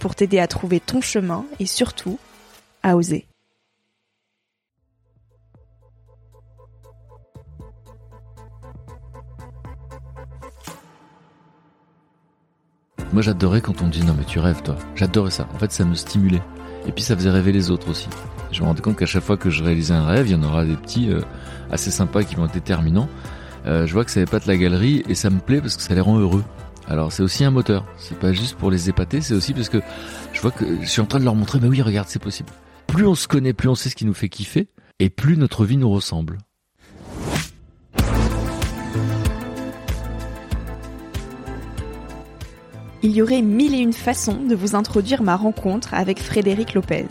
pour t'aider à trouver ton chemin et surtout à oser. Moi j'adorais quand on dit non mais tu rêves toi. J'adorais ça. En fait ça me stimulait. Et puis ça faisait rêver les autres aussi. Je me rendais compte qu'à chaque fois que je réalisais un rêve, il y en aura des petits euh, assez sympas qui vont être déterminants. Euh, je vois que ça n'est pas de la galerie et ça me plaît parce que ça les rend heureux. Alors c'est aussi un moteur. C'est pas juste pour les épater, c'est aussi parce que je vois que je suis en train de leur montrer, mais oui, regarde, c'est possible. Plus on se connaît, plus on sait ce qui nous fait kiffer, et plus notre vie nous ressemble. Il y aurait mille et une façons de vous introduire ma rencontre avec Frédéric Lopez.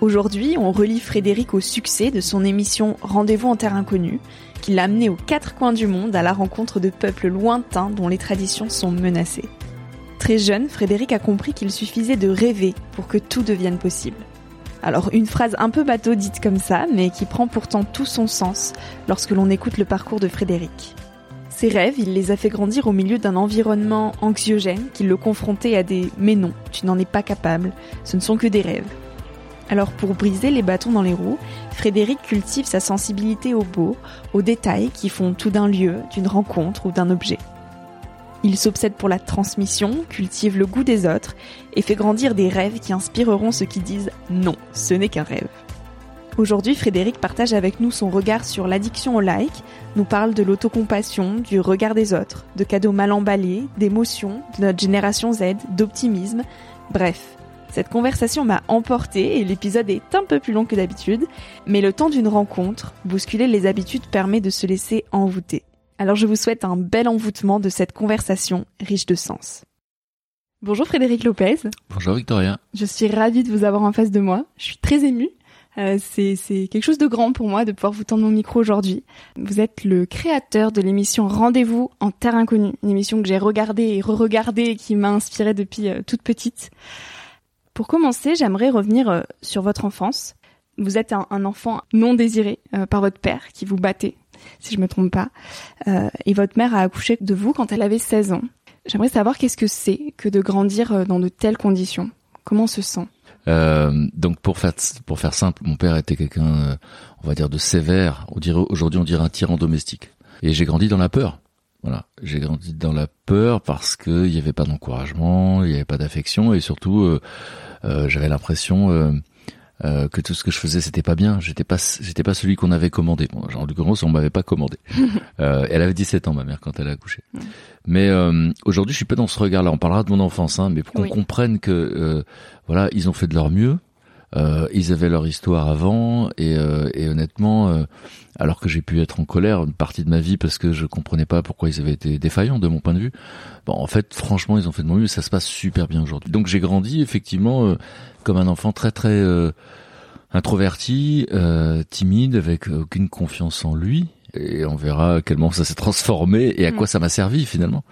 Aujourd'hui, on relie Frédéric au succès de son émission Rendez-vous en terre inconnue, qui l'a amené aux quatre coins du monde à la rencontre de peuples lointains dont les traditions sont menacées. Très jeune, Frédéric a compris qu'il suffisait de rêver pour que tout devienne possible. Alors une phrase un peu bateau dite comme ça, mais qui prend pourtant tout son sens lorsque l'on écoute le parcours de Frédéric. Ses rêves, il les a fait grandir au milieu d'un environnement anxiogène qui le confrontait à des ⁇ mais non, tu n'en es pas capable, ce ne sont que des rêves ⁇ alors pour briser les bâtons dans les roues, Frédéric cultive sa sensibilité au beau, aux détails qui font tout d'un lieu, d'une rencontre ou d'un objet. Il s'obsède pour la transmission, cultive le goût des autres et fait grandir des rêves qui inspireront ceux qui disent non, ce n'est qu'un rêve. Aujourd'hui, Frédéric partage avec nous son regard sur l'addiction au like, nous parle de l'autocompassion, du regard des autres, de cadeaux mal emballés, d'émotions, de notre génération Z, d'optimisme, bref, cette conversation m'a emporté et l'épisode est un peu plus long que d'habitude, mais le temps d'une rencontre, bousculer les habitudes permet de se laisser envoûter. Alors je vous souhaite un bel envoûtement de cette conversation riche de sens. Bonjour Frédéric Lopez. Bonjour Victoria. Je suis ravie de vous avoir en face de moi. Je suis très émue. Euh, c'est quelque chose de grand pour moi de pouvoir vous tendre mon micro aujourd'hui. Vous êtes le créateur de l'émission Rendez-vous en Terre Inconnue, une émission que j'ai regardée et re-regardée et qui m'a inspirée depuis euh, toute petite. Pour commencer, j'aimerais revenir euh, sur votre enfance. Vous êtes un, enfant non désiré euh, par votre père qui vous battait, si je me trompe pas. Euh, et votre mère a accouché de vous quand elle avait 16 ans. J'aimerais savoir qu'est-ce que c'est que de grandir dans de telles conditions. Comment on se sent? Donc pour faire pour faire simple, mon père était quelqu'un, on va dire de sévère. On dirait aujourd'hui on dirait un tyran domestique. Et j'ai grandi dans la peur. Voilà, j'ai grandi dans la peur parce que il y avait pas d'encouragement, il y avait pas d'affection et surtout euh, euh, j'avais l'impression euh, euh, que tout ce que je faisais c'était pas bien. J'étais pas j'étais pas celui qu'on avait commandé. Bon, en l'occurrence on m'avait pas commandé. elle avait 17 ans ma mère quand elle a accouché. Mais aujourd'hui je suis pas dans ce regard-là. On parlera de mon enfance, hein, mais pour qu'on comprenne que voilà ils ont fait de leur mieux. Euh, ils avaient leur histoire avant et, euh, et honnêtement, euh, alors que j'ai pu être en colère une partie de ma vie parce que je comprenais pas pourquoi ils avaient été défaillants de mon point de vue. Bon, en fait, franchement, ils ont fait de mon mieux. Ça se passe super bien aujourd'hui. Donc j'ai grandi effectivement comme un enfant très très introverti, timide, avec aucune confiance en lui. Et on verra à quel moment ça s'est transformé et à quoi mm. ça m'a servi finalement.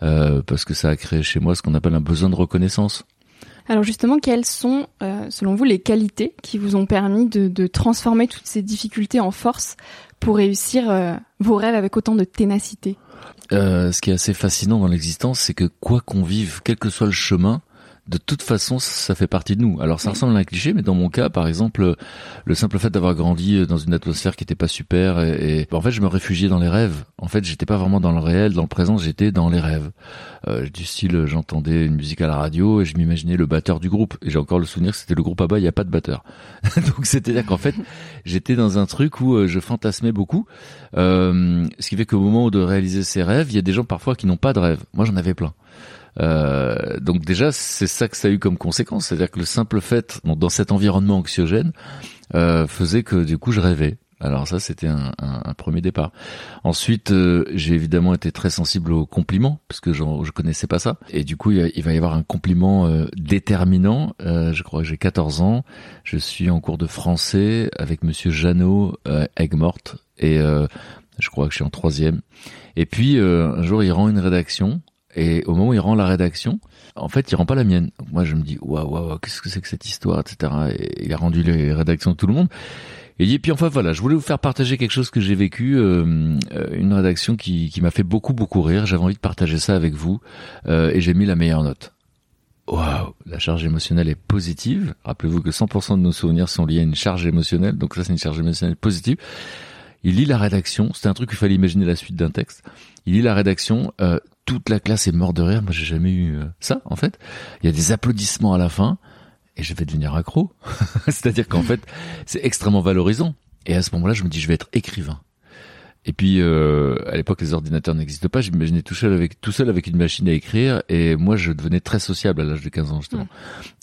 parce que ça a créé chez moi ce qu'on appelle un besoin de reconnaissance. Alors justement, quelles sont, euh, selon vous, les qualités qui vous ont permis de, transformer toutes ces difficultés en force pour réussir euh, vos rêves avec autant de ténacité? Euh, Ce qui est assez fascinant dans l'existence, c'est que quoi qu'on vive, quel que soit le chemin, de toute façon, ça fait partie de nous. Alors ça ressemble à un cliché, mais dans mon cas, par exemple, le simple fait d'avoir grandi dans une atmosphère qui était pas super, et, en fait, je me réfugiais dans les rêves. En fait, j'étais pas vraiment dans le réel, dans le présent, j'étais dans les rêves. Euh, du style, j'entendais une musique à la radio et je m'imaginais le batteur du groupe. Et j'ai encore le souvenir que c'était le groupe à bas, il n'y a pas de batteur. Donc c'était-à-dire qu'en fait, j'étais dans un truc où euh, je fantasmais beaucoup. Euh, ce qui fait qu'au moment de réaliser ces rêves, il y a des gens parfois qui n'ont pas de rêve. Moi, j'en avais plein. Euh, donc déjà, c'est ça que ça a eu comme conséquence, c'est-à-dire que le simple fait, dans cet environnement anxiogène, euh, faisait que du coup je rêvais. Alors ça, c'était un, un, premier départ. Ensuite, euh, j'ai évidemment été très sensible aux compliments, parce que je connaissais pas ça. Et du coup, il, va y avoir un compliment euh, déterminant. Euh, je crois que j'ai 14 ans. Je suis en cours de français avec Monsieur Jeannot, Aigues-Mortes, et je crois que je suis en troisième. Et puis, un jour, il rend une rédaction et au moment où il rend la rédaction, en fait, il rend pas la mienne. moi, je me dis, waouh, waouh, qu'est-ce que c'est que cette histoire, etc. Et il a rendu les rédactions de tout le monde. Et dit, puis enfin voilà, je voulais vous faire partager quelque chose que j'ai vécu, euh, euh, une rédaction qui, qui m'a fait beaucoup beaucoup rire. J'avais envie de partager ça avec vous, euh, et j'ai mis la meilleure note. Waouh, la charge émotionnelle est positive. Rappelez-vous que 100% de nos souvenirs sont liés à une charge émotionnelle, donc ça c'est une charge émotionnelle positive. Il lit la rédaction, c'était un truc qu'il fallait imaginer la suite d'un texte. Il lit la rédaction, euh, toute la classe est morte de rire. Moi, j'ai jamais eu euh, ça, en fait. Il y a des applaudissements à la fin, et je vais devenir accro. C'est-à-dire qu'en fait, c'est extrêmement valorisant. Et à ce moment-là, je me dis, je vais être écrivain. Et puis, euh, à l'époque, les ordinateurs n'existent pas. J'imaginais tout seul avec tout seul avec une machine à écrire, et moi, je devenais très sociable à l'âge de 15 ans justement.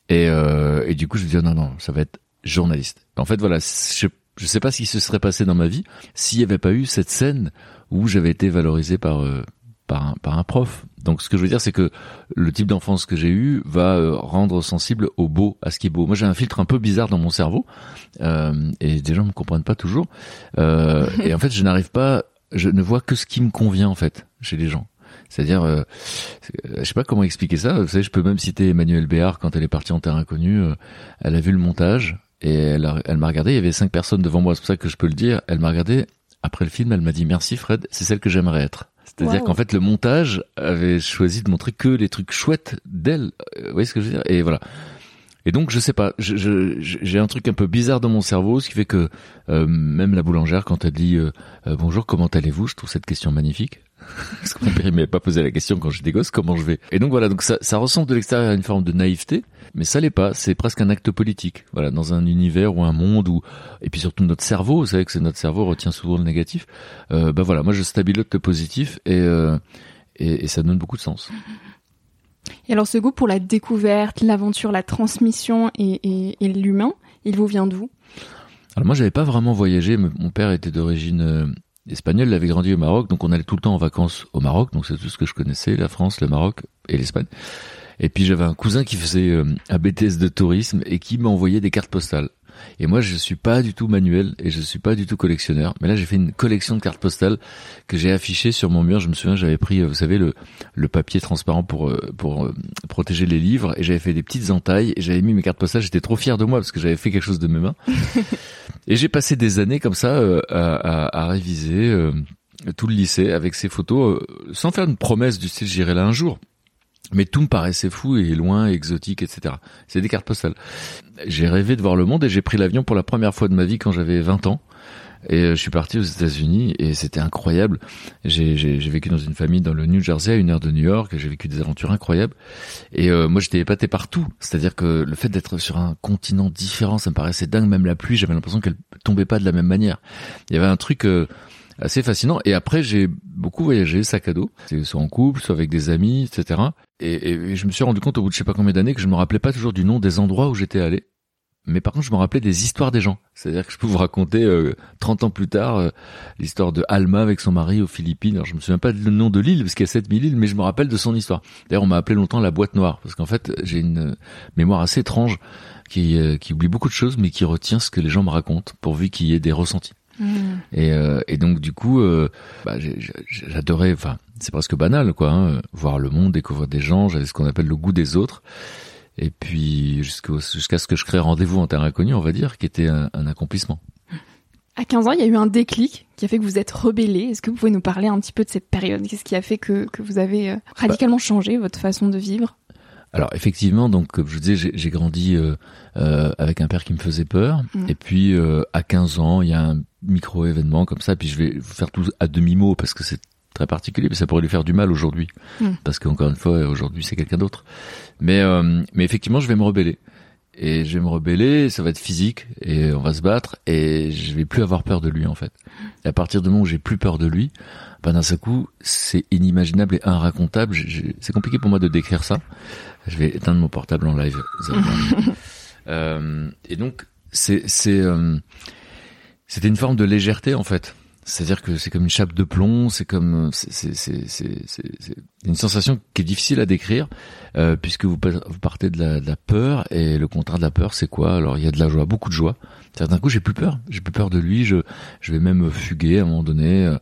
Et, euh, et du coup, je me dis, oh, non, non, ça va être journaliste. En fait, voilà, je je sais pas ce qui se serait passé dans ma vie s'il n'y avait pas eu cette scène où j'avais été valorisé par euh, par un, par un prof. Donc ce que je veux dire, c'est que le type d'enfance que j'ai eu va euh, rendre sensible au beau, à ce qui est beau. Moi, j'ai un filtre un peu bizarre dans mon cerveau euh, et des gens me comprennent pas toujours. Euh, et en fait, je n'arrive pas, je ne vois que ce qui me convient en fait chez les gens. C'est-à-dire, euh, je sais pas comment expliquer ça. Vous savez, je peux même citer Emmanuel Béard quand elle est partie en terre inconnue. elle a vu le montage et elle, elle m'a regardé. Il y avait cinq personnes devant moi, c'est pour ça que je peux le dire. Elle m'a regardé. Après le film, elle m'a dit merci Fred, c'est celle que j'aimerais être. C'est-à-dire qu'en fait, le montage avait choisi de montrer que les trucs chouettes d'elle. Euh, vous voyez ce que je veux dire? Et voilà. Et donc, je sais pas, j'ai un truc un peu bizarre dans mon cerveau, ce qui fait que euh, même la boulangère, quand elle dit euh, bonjour, comment allez-vous, je trouve cette question magnifique. Parce que mon père m'avait pas posé la question quand j'étais gosse, comment je vais? Et donc voilà, donc ça, ça ressemble de l'extérieur à une forme de naïveté, mais ça l'est pas. C'est presque un acte politique. Voilà, dans un univers ou un monde où, et puis surtout notre cerveau, vous savez que c'est notre cerveau retient souvent le négatif. Euh, bah voilà, moi je stabilote le positif et, euh, et, et ça donne beaucoup de sens. Et alors ce goût pour la découverte, l'aventure, la transmission et, l'humain, il vous vient d'où? Alors moi j'avais pas vraiment voyagé, mon père était d'origine euh, espagnole, il avait grandi au Maroc, donc on allait tout le temps en vacances au Maroc, donc c'est tout ce que je connaissais, la France, le Maroc et l'Espagne. Et puis j'avais un cousin qui faisait euh, un BTS de tourisme et qui m'envoyait des cartes postales. Et moi, je suis pas du tout manuel et je suis pas du tout collectionneur. Mais là, j'ai fait une collection de cartes postales que j'ai affichées sur mon mur. Je me souviens, j'avais pris, euh, vous savez, le, le papier transparent pour euh, pour protéger les livres et j'avais fait des petites entailles et j'avais mis mes cartes postales. J'étais trop fier de moi parce que j'avais fait quelque chose de mes mains. et j'ai passé des années comme ça à, à, à, réviser tout le lycée avec ces photos, sans faire une promesse du style j'irai là un jour. Mais tout me paraissait fou et loin, exotique, etc. C'est des cartes postales. J'ai rêvé de voir le monde et j'ai pris l'avion pour la première fois de ma vie quand j'avais 20 ans. Et euh, je suis parti aux États-Unis et c'était incroyable. J'ai vécu dans une famille dans le New Jersey, à une heure de New York. J'ai vécu des aventures incroyables. Et euh, moi, j'étais épaté partout. C'est-à-dire que le fait d'être sur un continent différent, ça me paraissait dingue. Même la pluie, j'avais l'impression qu'elle tombait pas de la même manière. Il y avait un truc. Euh, assez fascinant. Et après, j'ai beaucoup voyagé, sac à dos, soit en couple, soit avec des amis, etc. Et, et, je me suis rendu compte au bout de je sais pas combien d'années que je me rappelais pas toujours du nom des endroits où j'étais allé. mais par contre, je me rappelais des histoires des gens. C'est-à-dire que je peux vous raconter euh, 30 ans plus tard euh, l'histoire de Alma avec son mari aux Philippines. Alors, je me souviens pas du nom de l'île parce qu'il y a 7000 îles, mais je me rappelle de son histoire. D'ailleurs, on m'a appelé longtemps la boîte noire parce qu'en fait, j'ai une mémoire assez étrange qui, euh, qui oublie beaucoup de choses, mais qui retient ce que les gens me racontent pourvu qu'il y ait des ressentis. Et, euh, et donc du coup, euh, bah, j'adorais. Enfin, c'est presque banal, quoi. hein, voir le monde, découvrir des gens. J'avais ce qu'on appelle le goût des autres. Et puis jusqu'à ce que je crée rendez-vous en terre inconnue, on va dire, qui était un, un accomplissement. À 15 ans, il y a eu un déclic qui a fait que vous êtes rebellé. Est-ce que vous pouvez nous parler un petit peu de cette période? Qu'est-ce qui a fait que, que vous avez euh, radicalement changé votre façon de vivre? Alors effectivement, donc comme je vous disais, j'ai- grandi euh, euh, avec un père qui me faisait peur. Mm. Et puis euh, à 15 ans, il y a un micro événement comme ça. Puis je vais vous faire tout à demi mot parce que c'est très particulier, mais ça pourrait lui faire du mal aujourd'hui, Mm. parce qu'encore une fois, aujourd'hui c'est quelqu'un d'autre. Mais euh, mais effectivement, je vais me rebeller. Et je vais me rebeller, ça va être physique, et on va se battre, et je vais plus avoir peur de lui en fait. Et à partir du moment où j'ai plus peur de lui, ben d'un seul coup, c'est inimaginable et inracontable. C'est compliqué pour moi de décrire ça. Je vais éteindre mon portable en live. Euh, et donc, c'est c'est euh, c'était une forme de légèreté en fait. C'est-à-dire que c'est comme une chape de plomb, c'est comme c'est une sensation qui est difficile à décrire euh, puisque vous partez de la, de la peur et le contraire de la peur c'est quoi? Alors il y a de la joie, beaucoup de joie. C'est-à-dire d'un coup j'ai plus peur, j'ai plus peur de lui, je je vais même fuguer à un moment donné, euh,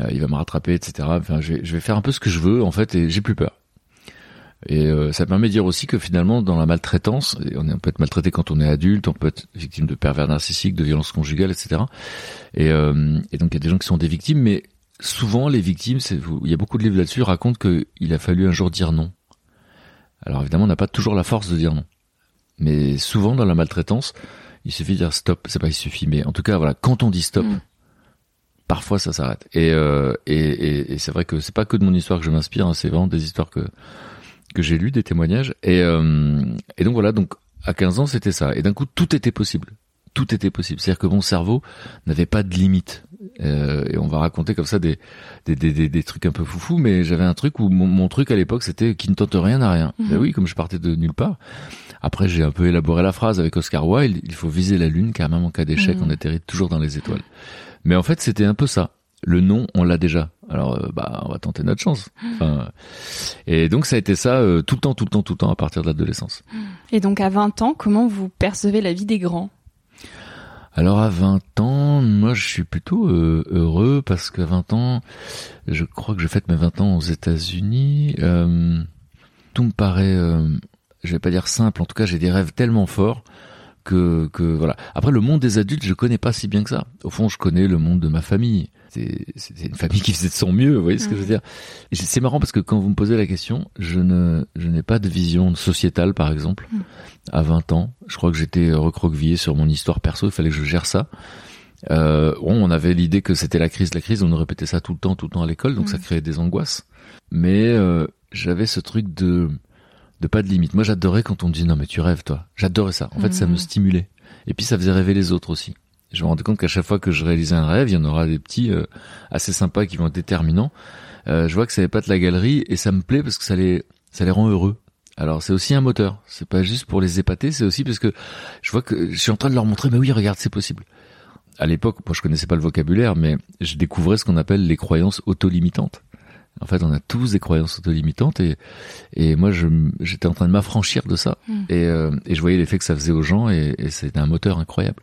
euh, il va me rattraper, etc. Enfin je vais, je vais faire un peu ce que je veux en fait et j'ai plus peur. Et euh, ça permet de dire aussi que finalement, dans la maltraitance, on, est- on peut être maltraité quand on est adulte, on peut être victime de pervers narcissiques, de violences conjugales, etc. Et, euh, et donc il y a des gens qui sont des victimes, mais souvent les victimes, il y a beaucoup de livres là-dessus, racontent qu'il a fallu un jour dire non. Alors évidemment, on n'a pas toujours la force de dire non. Mais souvent dans la maltraitance, il suffit de dire stop. C'est pas il suffit, mais en tout cas, voilà, quand on dit stop, Mm. parfois ça s'arrête. Et, euh, et, et, et c'est vrai que c'est pas que de mon histoire que je m'inspire, hein, c'est vraiment des histoires que que j'ai lues, des témoignages. Et, euh, et donc voilà, donc à 15 ans c'était ça. Et d'un coup tout était possible. Tout était possible. C'est-à-dire que mon cerveau n'avait pas de limite. Euh, et on va raconter comme ça des des, des, des, des trucs un peu foufous, mais j'avais un truc où mon, mon truc à l'époque c'était qui ne tente rien à rien. Mhm. Ben oui, comme je partais de nulle part. Après j'ai un peu élaboré la phrase avec Oscar Wilde. Il faut viser la lune car même en cas d'échec Mhm. on atterrit toujours dans les étoiles. Mais en fait c'était un peu ça. Le non on l'a déjà. Alors euh, bah on va tenter notre chance. Enfin, et donc ça a été ça euh, tout le temps, tout le temps, tout le temps à partir de l'adolescence. Et donc à 20 ans, comment vous percevez la vie des grands? Alors à 20 ans, moi je suis plutôt euh, heureux parce qu'à 20 ans, je crois que je fête mes 20 ans aux États-Unis. Tout me paraît, je vais pas dire simple, en tout cas j'ai des rêves tellement forts que, que voilà. Après le monde des adultes, je connais pas si bien que ça. Au fond, je connais le monde de ma famille. C'est c'est une famille qui faisait de son mieux, vous voyez ce que je veux dire? C'est marrant parce que quand vous me posez la question, je ne je n'ai pas de vision sociétale par exemple. Mm. À 20 ans, je crois que j'étais recroquevillé sur mon histoire perso, il fallait que je gère ça. Euh, bon, on avait l'idée que c'était la crise, la crise, on nous répétait ça tout le temps, tout le temps à l'école, donc ça créait des angoisses. Mais euh, j'avais ce truc de de pas de limite. Moi, j'adorais quand on me dit non mais tu rêves toi. J'adorais ça. En fait, ça me stimulait. Et puis ça faisait rêver les autres aussi. Je me rendais compte qu'à chaque fois que je réalisais un rêve, il y en aura des petits euh, assez sympas qui vont être déterminants. Euh, je vois que ça n'est pas de la galerie et ça me plaît parce que ça les ça les rend heureux. Alors c'est aussi un moteur. C'est pas juste pour les épater, c'est aussi parce que je vois que je suis en train de leur montrer. Mais oui, regarde, c'est possible. À l'époque, moi je connaissais pas le vocabulaire, mais je découvrais ce qu'on appelle les croyances auto-limitantes. En fait, on a tous des croyances auto-limitantes et et moi j'étais en train de m'affranchir de ça Mm. et euh, et je voyais l'effet que ça faisait aux gens et, et c'était un moteur incroyable.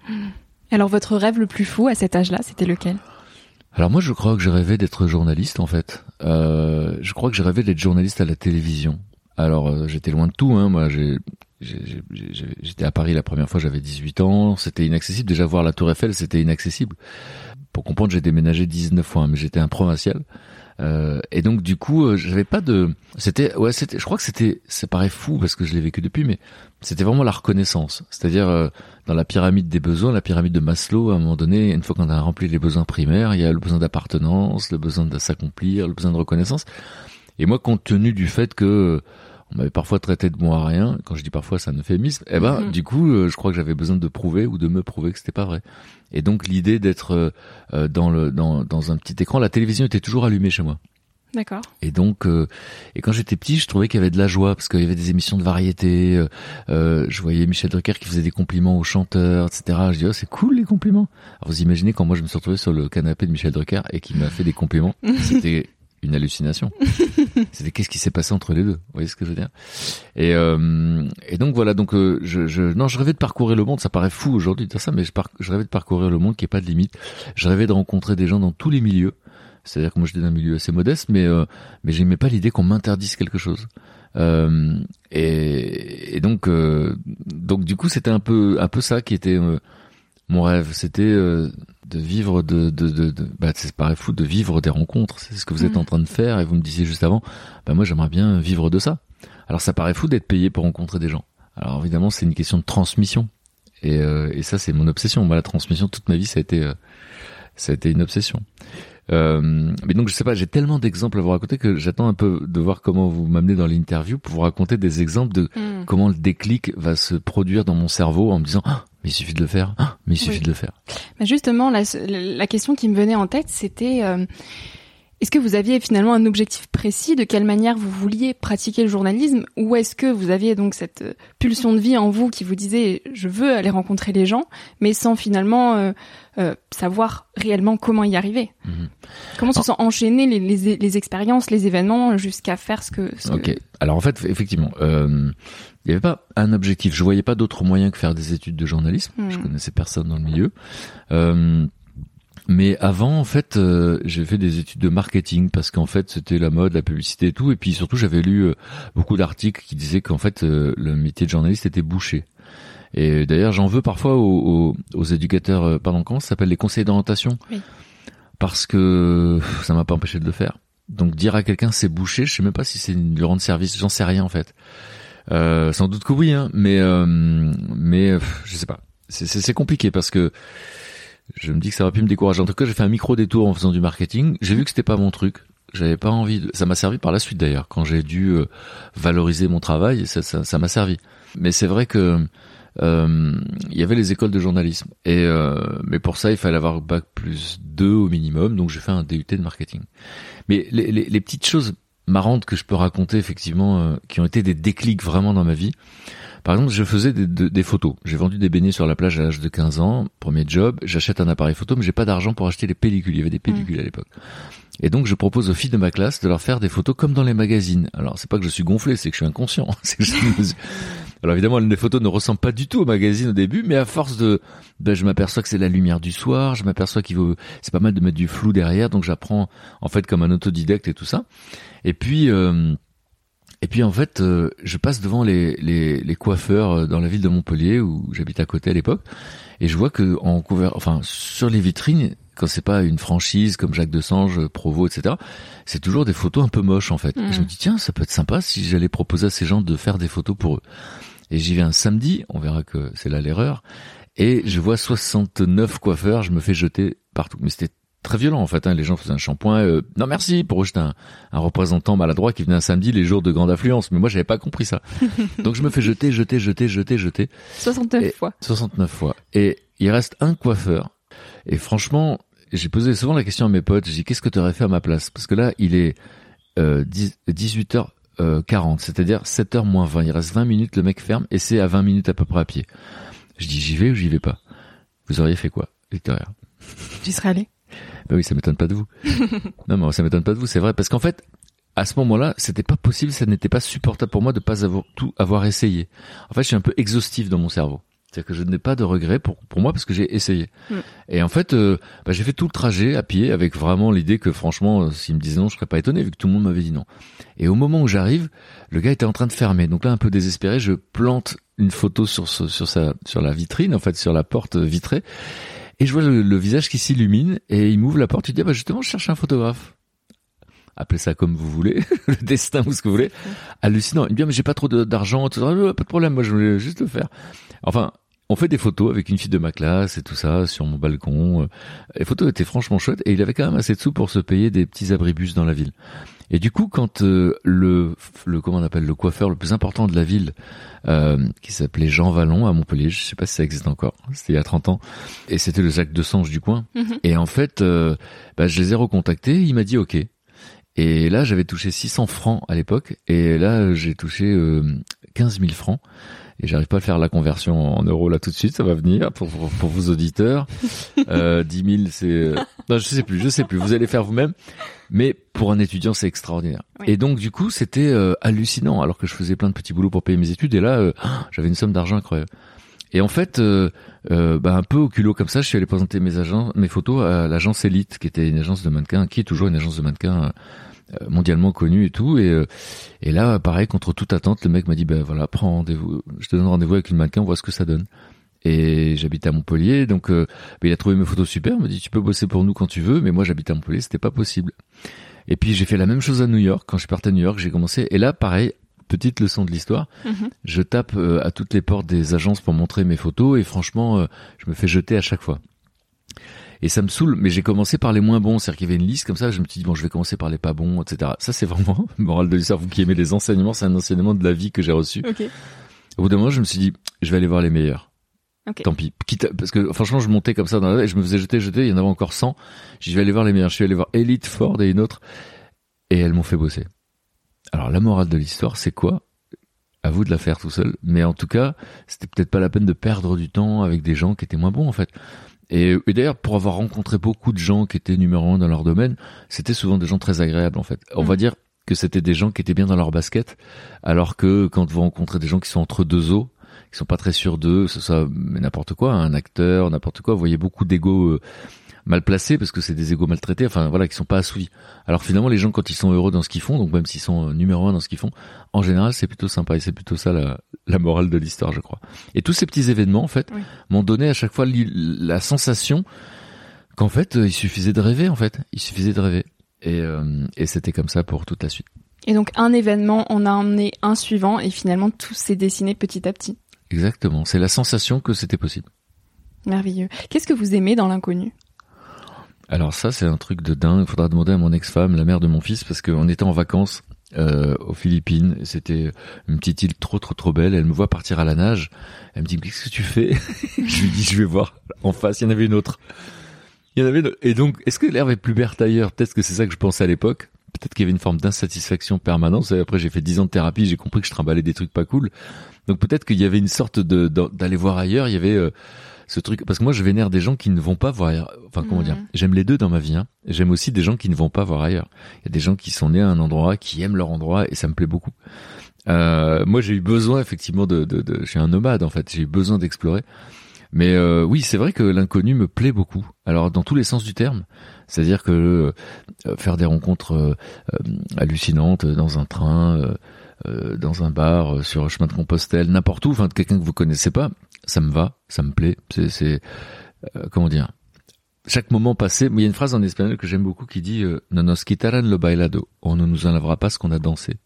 Alors votre rêve le plus fou à cet âge-là, c'était lequel? Alors moi, je crois que j'ai rêvé d'être journaliste en fait. Euh, je crois que j'ai rêvé d'être journaliste à la télévision. Alors euh, j'étais loin de tout. Hein. Moi, j'étais à Paris la première fois, j'avais 18 ans. C'était inaccessible. Déjà voir la Tour Eiffel, c'était inaccessible. Pour comprendre, j'ai déménagé 19 fois, mais j'étais un provincial. Euh, et donc du coup, euh, j'avais pas de. C'était ouais, c'était. Je crois que c'était. Ça paraît fou parce que je l'ai vécu depuis, mais c'était vraiment la reconnaissance. C'est-à-dire euh, dans la pyramide des besoins, la pyramide de Maslow, à un moment donné, une fois qu'on a rempli les besoins primaires, il y a le besoin d'appartenance, le besoin de s'accomplir, le besoin de reconnaissance. Et moi, compte tenu du fait que on m'avait parfois traité de moi à rien, quand je dis parfois c'est un euphémisme, eh ben Mhm. du coup, euh, je crois que j'avais besoin de prouver ou de me prouver que c'était pas vrai. Et donc l'idée d'être euh, euh, dans le dans dans un petit écran, la télévision était toujours allumée chez moi. D'accord. Et donc, euh, et quand j'étais petit, je trouvais qu'il y avait de la joie parce qu'il y avait des émissions de variété. Euh, je voyais Michel Drucker qui faisait des compliments aux chanteurs, etc. Je dis oh c'est cool les compliments. Alors vous imaginez quand moi je me suis retrouvé sur le canapé de Michel Drucker et qu'il m'a fait des compliments, c'était une hallucination. C'était qu'est-ce qui s'est passé entre les deux? Vous voyez ce que je veux dire? Et et donc voilà. Donc je, je non, je rêvais de parcourir le monde. Ça paraît fou aujourd'hui de dire ça, mais je, je rêvais de parcourir le monde qui est pas de limite. Je rêvais de rencontrer des gens dans tous les milieux. C'est-à-dire que moi j'étais dans un milieu assez modeste, mais euh, mais j'aimais pas l'idée qu'on m'interdise quelque chose. Euh, et, et, donc euh, donc du coup c'était un peu un peu ça qui était euh, mon rêve, c'était euh, de vivre de de de, de bah c'est pareil fou de vivre des rencontres. C'est ce que vous êtes mm. en train de faire et vous me disiez juste avant. Bah moi j'aimerais bien vivre de ça. Alors ça paraît fou d'être payé pour rencontrer des gens. Alors évidemment c'est une question de transmission et, et ça c'est mon obsession. Moi la transmission toute ma vie ça a été ça a été une obsession. Euh, mais donc je sais pas, j'ai tellement d'exemples à vous raconter que j'attends un peu de voir comment vous m'amenez dans l'interview pour vous raconter des exemples de hmm. comment le déclic va se produire dans mon cerveau en me disant ah, mais il suffit de le faire, ah, mais il suffit de le faire. Mais justement, la, la, question qui me venait en tête, c'était euh, est-ce que vous aviez finalement un objectif précis de quelle manière vous vouliez pratiquer le journalisme ou est-ce que vous aviez donc cette euh, pulsion de vie en vous qui vous disait je veux aller rencontrer les gens mais sans finalement euh, euh, savoir réellement comment y arriver? Mhm. Comment se sont enchaînées les, les, les, expériences, les événements jusqu'à faire ce que... Ce ok, alors en fait effectivement, il n'y avait pas un objectif, je voyais pas d'autre moyen que faire des études de journalisme, je hmm. connaissais personne dans le milieu. Mais avant, en fait, euh, j'ai fait des études de marketing parce qu'en fait, c'était la mode, la publicité et tout. Et puis surtout, j'avais lu euh, beaucoup d'articles qui disaient qu'en fait, euh, le métier de journaliste était bouché. Et d'ailleurs, j'en veux parfois aux, aux, éducateurs, pardon, comment ça s'appelle, les conseillers d'orientation, oui. parce que ça m'a pas empêché de le faire. Donc dire à quelqu'un c'est bouché, je sais même pas si c'est lui rendre service, j'en sais rien en fait. sans doute que oui, hein, mais mais je sais pas. C'est compliqué parce que je me dis que ça aurait pu me décourager. En tout cas, j'ai fait un micro détour en faisant du marketing. J'ai vu que c'était pas mon truc. J'avais pas envie. De... Ça m'a servi par la suite d'ailleurs, quand j'ai dû euh, valoriser mon travail. Ça, ça, ça m'a servi. Mais c'est vrai que euh, il y avait les écoles de journalisme. Et euh, mais pour ça, il fallait avoir bac plus 2 au minimum. Donc j'ai fait un DUT de marketing. Mais les, les, les petites choses marrantes que je peux raconter effectivement, euh, qui ont été des déclics vraiment dans ma vie. Par exemple, je faisais des, des, photos. J'ai vendu des beignets sur la plage à l'âge de 15 ans, premier job. J'achète un appareil photo, mais j'ai pas d'argent pour acheter les pellicules. Il y avait des pellicules mmh. à l'époque. Et donc, je propose aux filles de ma classe de leur faire des photos comme dans les magazines. Alors, c'est pas que je suis gonflé, c'est que je suis inconscient. Alors évidemment, les photos ne ressemblent pas du tout au magazine au début, mais à force de, ben, je m'aperçois que c'est la lumière du soir, je m'aperçois qu'il vaut, c'est pas mal de mettre du flou derrière, donc j'apprends en fait comme un autodidacte et tout ça. Et puis, euh, et puis en fait, euh, je passe devant les, les, les, coiffeurs euh, dans la ville de Montpellier où j'habite à côté à l'époque, et je vois que en couvert, enfin sur les vitrines, quand c'est pas une franchise comme Jacques Desange, Provo, etc., c'est toujours des photos un peu moches en fait. Et je me mmh. dis tiens, ça peut être sympa si j'allais proposer à ces gens de faire des photos pour eux. Et j'y vais un samedi, on verra que c'est là l'erreur, et je vois 69 coiffeurs, je me fais jeter partout. Mais c'était très violent en fait. Hein. Les gens faisaient un shampoing. Euh, non merci pour rejeter un, un, représentant maladroit qui venait un samedi les jours de grande affluence. Mais moi j'avais pas compris ça. Donc je me fais jeter, jeter, jeter, jeter, jeter. 69 fois. 69 fois. Et il reste un coiffeur. Et franchement, j'ai posé souvent la question à mes potes. J'ai dit qu'est-ce que tu aurais fait à ma place? Parce que là il est euh, 18h. 40, c'est-à-dire 7h moins 20. Il reste 20 minutes, le mec ferme et c'est à 20 minutes à peu près à pied. Je dis j'y vais ou j'y vais pas? Vous auriez fait quoi, Victoria? J'y serais allé. Ben oui, ça m'étonne pas de vous. non, mais ça m'étonne pas de vous, c'est vrai, parce qu'en fait, à ce moment-là, c'était pas possible, ça n'était pas supportable pour moi de pas avoir tout avoir essayé. En fait, je suis un peu exhaustif dans mon cerveau. C'est-à-dire que je n'ai pas de regrets pour pour moi parce que j'ai essayé. Mm. Et en fait, euh, bah, j'ai fait tout le trajet à pied avec vraiment l'idée que franchement, euh, s'il me disait non, je serais pas étonné vu que tout le monde m'avait dit non. Et au moment où j'arrive, le gars était en train de fermer. Donc là, un peu désespéré, je plante une photo sur sur sa sur la vitrine, en fait, sur la porte vitrée. Et je vois le, visage qui s'illumine et il m'ouvre la porte. Il dit ah bah justement je cherche un photographe. Appelez ça comme vous voulez, le destin ou ce que vous voulez. Hallucinant. Il me dit ah, mais j'ai pas trop d'argent, pas de problème. Moi je voulais juste le faire. Enfin, on fait des photos avec une fille de ma classe et tout ça sur mon balcon. Les photos étaient franchement chouettes et il avait quand même assez de sous pour se payer des petits abribus dans la ville. Et du coup, quand euh, le, le comment on appelle le coiffeur le plus important de la ville, euh, qui s'appelait Jean Vallon à Montpellier, je sais pas si ça existe encore, c'était il y a 30 ans, et c'était le Jacques de Sange du coin. Mhm. Et en fait, euh, bah, je les ai recontactés, il m'a dit OK. Et là, j'avais touché 600 francs à l'époque, et là, j'ai touché euh, 15 000 francs. Et j'arrive pas à faire la conversion en euros là tout de suite, ça va venir pour, pour, pour vos auditeurs. Euh, 10 000, c'est... euh, Non, je sais plus, je sais plus, vous allez faire vous-même. Mais pour un étudiant, c'est extraordinaire. Oui. Et donc, du coup, c'était euh, hallucinant, alors que je faisais plein de petits boulots pour payer mes études, et là, euh, j'avais une somme d'argent incroyable. Et en fait, euh, euh, bah, un peu au culot comme ça, je suis allé présenter mes agents, mes photos à l'agence Elite, qui était une agence de mannequins, qui est toujours une agence de mannequins mondialement connue et tout. Et, euh, et là, pareil, contre toute attente, le mec m'a dit, ben voilà, prends rendez-vous, je te donne rendez-vous avec une mannequin, on voit ce que ça donne. Et j'habite à Montpellier, donc euh, ben, il a trouvé mes photos super, il m'a dit, tu peux bosser pour nous quand tu veux, mais moi j'habite à Montpellier, c'était pas possible. Et puis j'ai fait la même chose à New York, quand je parti à New York, j'ai commencé, et là, pareil, petite leçon de l'histoire, Mhm. je tape euh, à toutes les portes des agences pour montrer mes photos et franchement, euh, je me fais jeter à chaque fois. Et ça me saoule, mais j'ai commencé par les moins bons, c'est-à-dire qu'il y avait une liste comme ça, je me suis dit bon, je vais commencer par les pas bons, etc. Ça c'est vraiment morale de l'histoire. Vous qui aimez les enseignements, c'est un enseignement de la vie que j'ai reçu. Ok. Au bout d'un moment, je me suis dit, je vais aller voir les meilleurs. Ok. Tant pis. Quitte à- parce que franchement, je montais comme ça dans la, et je me faisais jeter, jeter. Il y en avait encore 100. J'ai dit, je vais aller voir les meilleurs. Je suis allé voir Elite, Ford et une autre. Et elles m'ont fait bosser. Alors, la morale de l'histoire, c'est quoi? À vous de la faire tout seul. Mais en tout cas, c'était peut-être pas la peine de perdre du temps avec des gens qui étaient moins bons, en fait. Et, et d'ailleurs, pour avoir rencontré beaucoup de gens qui étaient numéro un dans leur domaine, c'était souvent des gens très agréables, en fait. On Mm. va dire que c'était des gens qui étaient bien dans leur basket, alors que quand vous rencontrez des gens qui sont entre deux eaux, qui sont pas très sûrs d'eux, que ce soit n'importe quoi, un acteur, n'importe quoi, vous voyez beaucoup d'égos euh, mal placés parce que c'est des égos maltraités, enfin voilà, qui sont pas assouvis. Alors finalement, les gens quand ils sont heureux dans ce qu'ils font, donc même s'ils sont euh, numéro un dans ce qu'ils font, en général, c'est plutôt sympa et c'est plutôt ça la, la morale de l'histoire, je crois. Et tous ces petits événements, en fait, Oui. m'ont donné à chaque fois la sensation qu'en fait, euh, il suffisait de rêver, en fait, il suffisait de rêver. Et, euh, et c'était comme ça pour toute la suite. Et donc un événement en a emmené un suivant et finalement tout s'est dessiné petit à petit. Exactement. C'est la sensation que c'était possible. Merveilleux. Qu'est-ce que vous aimez dans l'inconnu? Alors ça, c'est un truc de dingue. Faudra demander à mon ex-femme, la mère de mon fils, parce qu'on était en vacances euh, aux Philippines. C'était une petite île trop, trop, trop belle. Elle me voit partir à la nage. Elle me dit, qu'est-ce que tu fais? Je lui dis, je vais voir. En face, il y en avait une autre. Il y en avait une. Et donc, est-ce que l'herbe est plus verte ailleurs? Peut-être que c'est ça que je pensais à l'époque. Peut-être qu'il y avait une forme d'insatisfaction permanente. Et après, j'ai fait dix ans de thérapie, j'ai compris que je trimballais des trucs pas cool. Donc peut-être qu'il y avait une sorte de- d'aller voir ailleurs. Il y avait euh, ce truc parce que moi je vénère des gens qui ne vont pas voir ailleurs. Enfin comment dire? J'aime les deux dans ma vie. Hein. J'aime aussi des gens qui ne vont pas voir ailleurs. Il y a des gens qui sont nés à un endroit, qui aiment leur endroit et ça me plaît beaucoup. Euh, moi j'ai eu besoin effectivement de, de, de je suis un nomade en fait. J'ai eu besoin d'explorer. Mais euh, oui, c'est vrai que l'inconnu me plaît beaucoup. Alors dans tous les sens du terme, c'est-à-dire que euh, faire des rencontres euh, euh, hallucinantes dans un train, euh, euh, dans un bar, euh, sur un chemin de Compostelle, n'importe où, enfin quelqu'un que vous connaissez pas, ça me va, ça me plaît. C'est, euh, comment dire chaque moment passé, il y a une phrase en espagnol que j'aime beaucoup qui dit euh, No nos quitarán lo bailado, on ne nous enlèvera pas ce qu'on a dansé.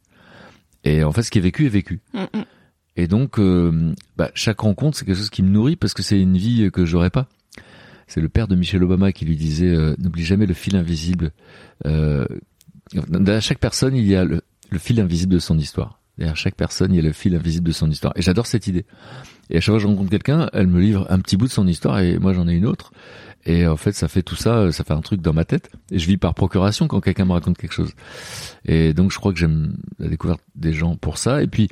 Et en fait, ce qui est vécu est vécu. Mm, mm. Et donc, euh, bah, chaque rencontre, c'est quelque chose qui me nourrit parce que c'est une vie que j'aurais pas. C'est le père de Michelle Obama qui lui disait euh, n'oublie jamais le fil invisible. Euh, derrière chaque personne, il y a le, le fil invisible de son histoire. Derrière chaque personne, il y a le fil invisible de son histoire. Et j'adore cette idée. Et à chaque fois que je rencontre quelqu'un, elle me livre un petit bout de son histoire et moi j'en ai une autre. Et en fait, ça fait tout ça, ça fait un truc dans ma tête. Et je vis par procuration quand quelqu'un me raconte quelque chose. Et donc, je crois que j'aime la découverte des gens pour ça. Et puis,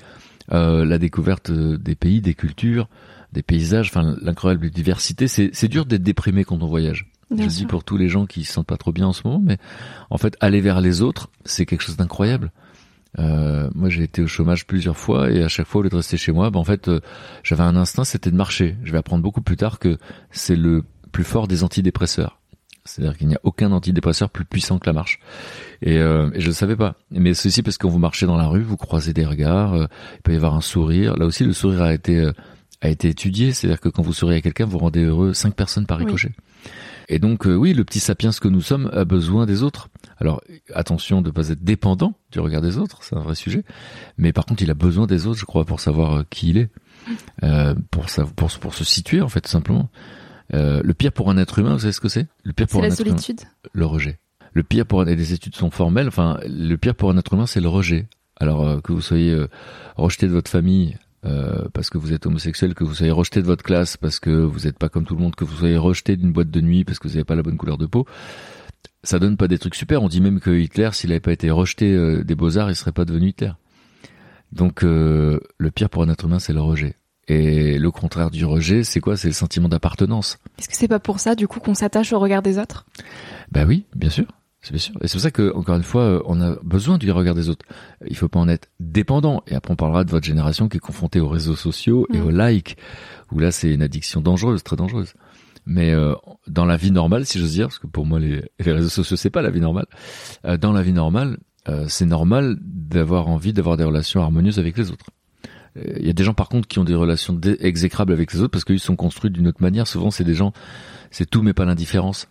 euh, la découverte euh, des pays, des cultures, des paysages, enfin, l'incroyable diversité. C'est, c'est dur d'être déprimé quand on voyage. Bien je le sûr. dis pour tous les gens qui se sentent pas trop bien en ce moment, mais en fait, aller vers les autres, c'est quelque chose d'incroyable. Euh, moi, j'ai été au chômage plusieurs fois et à chaque fois, au lieu de rester chez moi, ben, en fait, euh, j'avais un instinct, c'était de marcher. Je vais apprendre beaucoup plus tard que c'est le plus fort des antidépresseurs. C'est-à-dire qu'il n'y a aucun antidépresseur plus puissant que la marche. Et, euh, et je ne savais pas. Mais ceci parce que quand vous marchez dans la rue, vous croisez des regards, euh, il peut y avoir un sourire. Là aussi, le sourire a été euh, a été étudié. C'est-à-dire que quand vous souriez à quelqu'un, vous rendez heureux cinq personnes par Oui. Et donc, euh, oui, le petit sapiens que nous sommes a besoin des autres. Alors, attention de ne pas être dépendant du regard des autres, c'est un vrai sujet. Mais par contre, il a besoin des autres, je crois, pour savoir euh, qui il est, euh, pour, sa- pour, se- pour se situer, en fait, tout simplement. Euh, le pire pour un être humain, vous savez ce que c'est? Le pire pour un la être humain, solitude. le rejet. Le pire pour un, et les études sont formelles. Enfin, le pire pour un être humain, c'est le rejet. Alors euh, que vous soyez euh, rejeté de votre famille euh, parce que vous êtes homosexuel, que vous soyez rejeté de votre classe parce que vous n'êtes pas comme tout le monde, que vous soyez rejeté d'une boîte de nuit parce que vous n'avez pas la bonne couleur de peau. ça donne pas des trucs super. On dit même que Hitler, s'il avait pas été rejeté euh, des beaux-arts, il serait pas devenu Hitler. Donc euh, le pire pour un être humain, c'est le rejet. Et le contraire du rejet, c'est quoi? C'est le sentiment d'appartenance. Est-ce que c'est pas pour ça, du coup, qu'on s'attache au regard des autres? Bah oui, bien sûr. C'est bien sûr. Et c'est pour ça que, encore une fois, euh, on a besoin du regard des autres. Il faut pas en être dépendant. Et après, on parlera de votre génération qui est confrontée aux réseaux sociaux et Mm. aux likes, où là, c'est une addiction dangereuse, très dangereuse. Mais euh, dans la vie normale, si j'ose dire, parce que pour moi, les, les réseaux sociaux, c'est pas la vie normale. euh, dans la vie normale, euh, c'est normal d'avoir envie d'avoir des relations harmonieuses avec les autres. Euh, Il y a des gens, par contre, qui ont des relations exécrables avec les autres parce qu'ils sont construits d'une autre manière. Souvent, c'est des gens, c'est tout, mais pas l'indifférence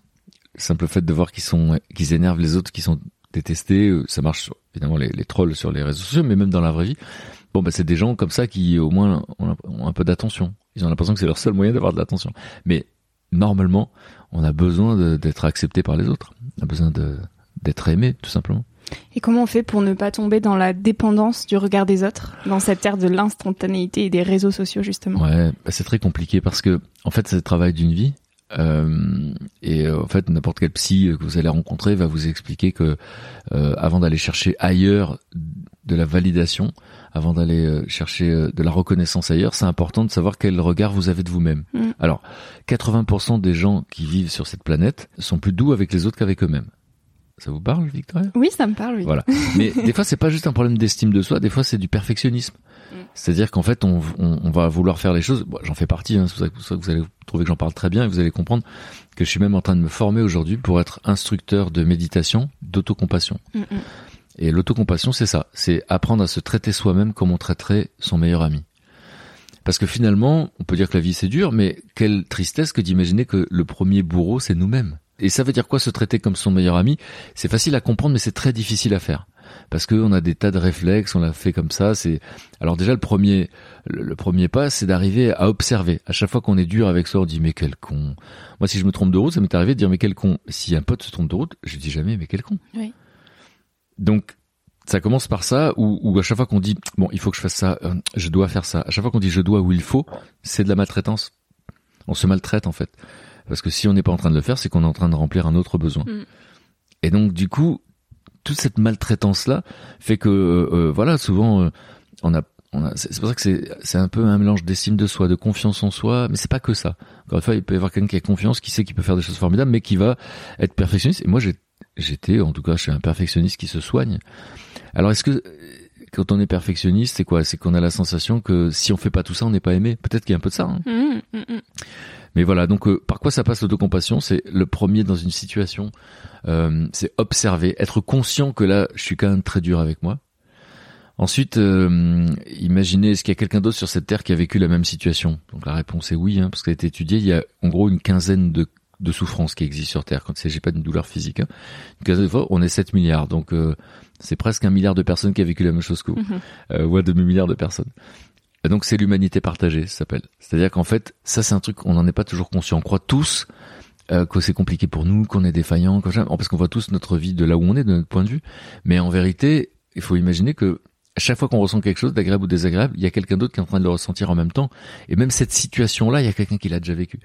simple fait de voir qu'ils sont qu'ils énervent les autres qui sont détestés euh, ça marche sur, évidemment les, les trolls sur les réseaux sociaux mais même dans la vraie vie. Bon bah c'est des gens comme ça qui au moins ont, ont un peu d'attention. Ils ont l'impression que c'est leur seul moyen d'avoir de l'attention. Mais normalement on a besoin d'être accepté par les autres. On a besoin d'être aimé tout simplement. Et comment on fait pour ne pas tomber dans la dépendance du regard des autres, dans cette ère de l'instantanéité et des réseaux sociaux, justement? Ouais, bah, c'est très compliqué parce que en fait c'est le travail d'une vie. Euh, et euh, en fait n'importe quel psy que vous allez rencontrer va vous expliquer que euh, avant d'aller chercher ailleurs de la validation, avant d'aller euh, chercher euh, de la reconnaissance ailleurs, c'est important de savoir quel regard vous avez de vous-même. Mm. Alors, 80% des gens qui vivent sur cette planète sont plus doux avec les autres qu'avec eux-mêmes. Ça vous parle, Victoria? Oui, ça me parle, oui. Voilà. Mais des fois, c'est pas juste un problème d'estime de soi. Des fois, c'est du perfectionnisme. C'est-à-dire qu'en fait, on, on, on va vouloir faire les choses. Bon, j'en fais partie. Hein, c'est pour ça que- pour ça que vous allez trouver que j'en parle très bien et vous allez comprendre que je suis même en train de me former aujourd'hui pour être instructeur de méditation, d'autocompassion. Mm, mm. Et l'autocompassion, c'est ça. C'est apprendre à se traiter soi-même comme on traiterait son meilleur ami. Parce que finalement, on peut dire que la vie c'est dur, mais quelle tristesse que d'imaginer que le premier bourreau c'est nous-mêmes. Et ça veut dire quoi se traiter comme son meilleur ami? C'est facile à comprendre, mais c'est très difficile à faire. Parce qu'on a des tas de réflexes, on l'a fait comme ça. C'est alors déjà le premier, le, le premier pas, c'est d'arriver à observer. À chaque fois qu'on est dur avec soi, on dit mais quel con. Moi, si je me trompe de route, ça m'est arrivé de dire mais quel con. Si un pote se trompe de route, je dis jamais mais quel con. Oui. Donc ça commence par ça, où, où à chaque fois qu'on dit bon, il faut que je fasse ça, euh, je dois faire ça. À chaque fois qu'on dit je dois ou il faut, c'est de la maltraitance. On se maltraite en fait, parce que si on n'est pas en train de le faire, c'est qu'on est en train de remplir un autre besoin. Mm. Et donc du coup, toute cette maltraitance là fait que euh, euh, voilà, souvent euh, on a on a- c'est pour ça que c'est un peu un mélange d'estime de soi, de confiance en soi, mais c'est pas que ça. Encore une fois, il peut y avoir quelqu'un qui a confiance, qui sait qu'il peut faire des choses formidables, mais qui va être perfectionniste. Et moi, j'ai- j'étais, en tout cas, je suis un perfectionniste qui se soigne. Alors, est-ce que quand on est perfectionniste, c'est quoi? C'est qu'on a la sensation que si on fait pas tout ça, on n'est pas aimé. Peut-être qu'il y a un peu de ça. hein. Mm, mm, mm. Mais voilà, donc euh, par quoi ça passe l'autocompassion? C'est le premier dans une situation, euh, c'est observer, être conscient que là, je suis quand même très dur avec moi. Ensuite, euh, imaginez, est-ce qu'il y a quelqu'un d'autre sur cette terre qui a vécu la même situation? Donc la réponse est oui, hein, parce qu'elle a été étudiée. Il y a en gros une quinzaine de, de souffrances qui existent sur Terre. Quand il s'agit pas d'une douleur physique, hein. une quinzaine de fois, on est 7 milliards, donc euh, c'est presque un milliard de personnes qui a vécu la même chose que vous, ou un demi-milliard de personnes. Donc c'est l'humanité partagée, ça s'appelle. C'est-à-dire qu'en fait, ça c'est un truc, on n'en est pas toujours conscient. On croit tous euh, que c'est compliqué pour nous, qu'on est défaillant, parce qu'on voit tous notre vie de là où on est, de notre point de vue. Mais en vérité, il faut imaginer que chaque fois qu'on ressent quelque chose d'agréable ou désagréable, il y a quelqu'un d'autre qui est en train de le ressentir en même temps. Et même cette situation-là, il y a quelqu'un qui l'a déjà vécu.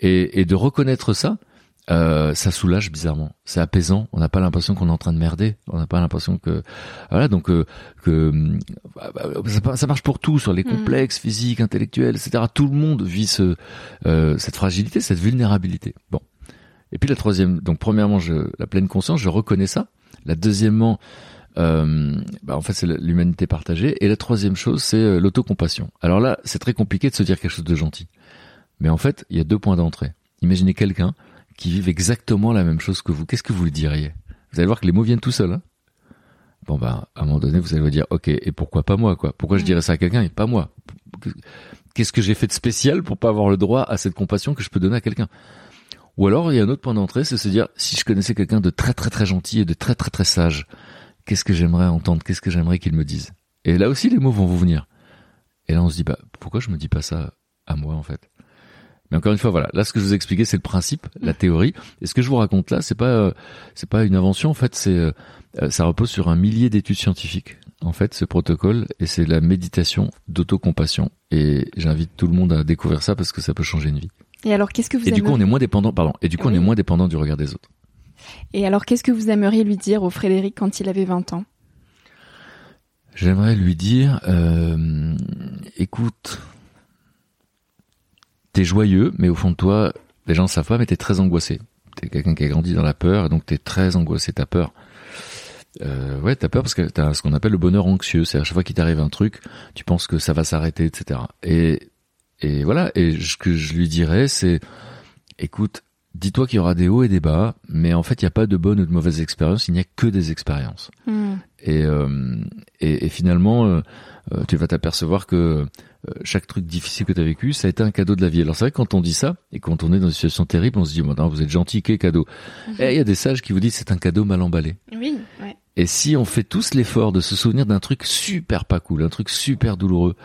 Et, et de reconnaître ça, euh, ça soulage bizarrement. C'est apaisant. On n'a pas l'impression qu'on est en train de merder. On n'a pas l'impression que voilà donc euh, que bah, bah, ça, ça marche pour tout sur les Mm. complexes physiques, intellectuels, etc. Tout le monde vit ce, euh, cette fragilité, cette vulnérabilité. Bon. Et puis la troisième, donc premièrement, je, la pleine conscience, je reconnais ça. La deuxièmement, euh, bah, en fait, c'est l'humanité partagée. Et la troisième chose, c'est euh, l'autocompassion. Alors là, c'est très compliqué de se dire quelque chose de gentil. Mais en fait, il y a deux points d'entrée. Imaginez quelqu'un qui vive exactement la même chose que vous. Qu'est-ce que vous lui diriez? Vous allez voir que les mots viennent tout seuls. Hein bon, bah, à un moment donné, vous allez vous dire, ok, et pourquoi pas moi, quoi? Pourquoi je Mm. dirais ça à quelqu'un et pas moi? Qu'est-ce que j'ai fait de spécial pour pas avoir le droit à cette compassion que je peux donner à quelqu'un? Ou alors, il y a un autre point d'entrée, c'est se dire, si je connaissais quelqu'un de très très très gentil et de très très très sage, qu'est-ce que j'aimerais entendre? Qu'est-ce que j'aimerais qu'il me dise? Et là aussi, les mots vont vous venir. Et là, on se dit, bah, pourquoi je me dis pas ça à moi, en fait? Mais encore une fois, voilà. Là, ce que je vous ai expliqué, c'est le principe, la théorie. Et ce que je vous raconte là, c'est pas, euh, c'est pas une invention. En fait, c'est, euh, euh, ça repose sur un millier d'études scientifiques. En fait, ce protocole, et c'est la méditation d'autocompassion. Et j'invite tout le monde à découvrir ça parce que ça peut changer une vie. Et alors, qu'est-ce que vous Et du coup, aimeriez- on est moins dépendant, pardon. Et du coup, on est moins dépendant du regard des autres. Et alors, qu'est-ce que vous aimeriez lui dire au Frédéric quand il avait 20 ans? J'aimerais lui dire, euh, écoute, t'es joyeux, mais au fond de toi, les gens savent pas, mais t'es très angoissé. T'es quelqu'un qui a grandi dans la peur, et donc t'es très angoissé, t'as peur. Euh, ouais, t'as peur parce que t'as ce qu'on appelle le bonheur anxieux. C'est à chaque fois qu'il t'arrive un truc, tu penses que ça va s'arrêter, etc. Et et voilà. Et ce que je lui dirais, c'est, écoute, dis-toi qu'il y aura des hauts et des bas, mais en fait, il n'y a pas de bonnes ou de mauvaises expériences. Il n'y a que des expériences. Hmm. Et, euh, et, et finalement, euh, euh, tu vas t'apercevoir que chaque truc difficile que tu as vécu, ça a été un cadeau de la vie. Alors c'est vrai que quand on dit ça, et quand on est dans une situation terrible, on se dit, non, vous êtes gentil, quel cadeau. Mhm. Et il y a des sages qui vous disent, c'est un cadeau mal emballé. Oui, ouais. Et si on fait tous l'effort de se souvenir d'un truc super pas cool, un truc super douloureux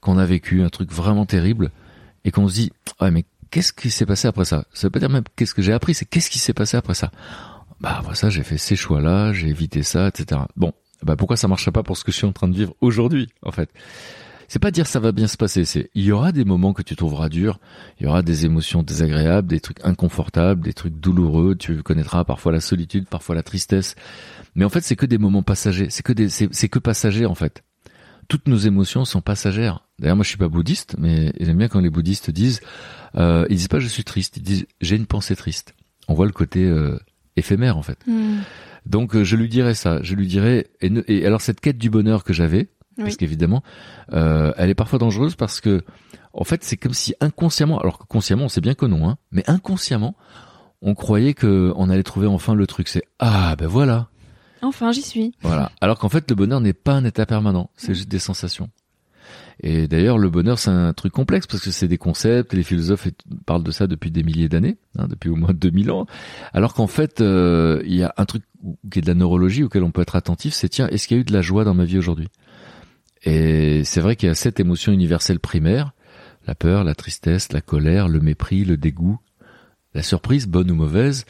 qu'on a vécu, un truc vraiment terrible, et qu'on se dit, ouais, mais qu'est-ce qui s'est passé après ça? Ça veut pas dire même qu'est-ce que j'ai appris, c'est qu'est-ce qui s'est passé après ça? Bah après ça, j'ai fait ces choix-là, j'ai évité ça, etc. Bon, bah pourquoi ça marcherait pas pour ce que je suis en train de vivre aujourd'hui, en fait? C'est pas dire ça va bien se passer, c'est il y aura des moments que tu trouveras durs, il y aura des émotions désagréables, des trucs inconfortables, des trucs douloureux, tu connaîtras parfois la solitude, parfois la tristesse. Mais en fait, c'est que des moments passagers, c'est que des c'est que passager en fait. Toutes nos émotions sont passagères. D'ailleurs, moi je suis pas bouddhiste, mais j'aime bien quand les bouddhistes disent euh, ils disent pas je suis triste, ils disent j'ai une pensée triste. On voit le côté euh, éphémère en fait. Hmm. Donc euh, je lui dirais ça, je lui dirais et, ne- et alors cette quête du bonheur que j'avais, parce qu'évidemment, euh, elle est parfois dangereuse parce que, en fait, c'est comme si inconsciemment, alors que consciemment, on sait bien que non, hein, mais inconsciemment, on croyait que on allait trouver enfin le truc. C'est ah ben voilà, Enfin, j'y suis. voilà. Alors qu'en fait, le bonheur n'est pas un état permanent, c'est juste des sensations. Et d'ailleurs, le bonheur, c'est un truc complexe parce que c'est des concepts. Les philosophes parlent de ça depuis des milliers d'années, hein, depuis au moins 2000 ans. Alors qu'en fait, euh, il y a un truc qui est de la neurologie auquel on peut être attentif, c'est tiens, est-ce qu'il y a eu de la joie dans ma vie aujourd'hui? Et c'est vrai qu'il y a sept émotions universelles primaires la peur, la tristesse, la colère, le mépris, le dégoût, la surprise, bonne ou mauvaise,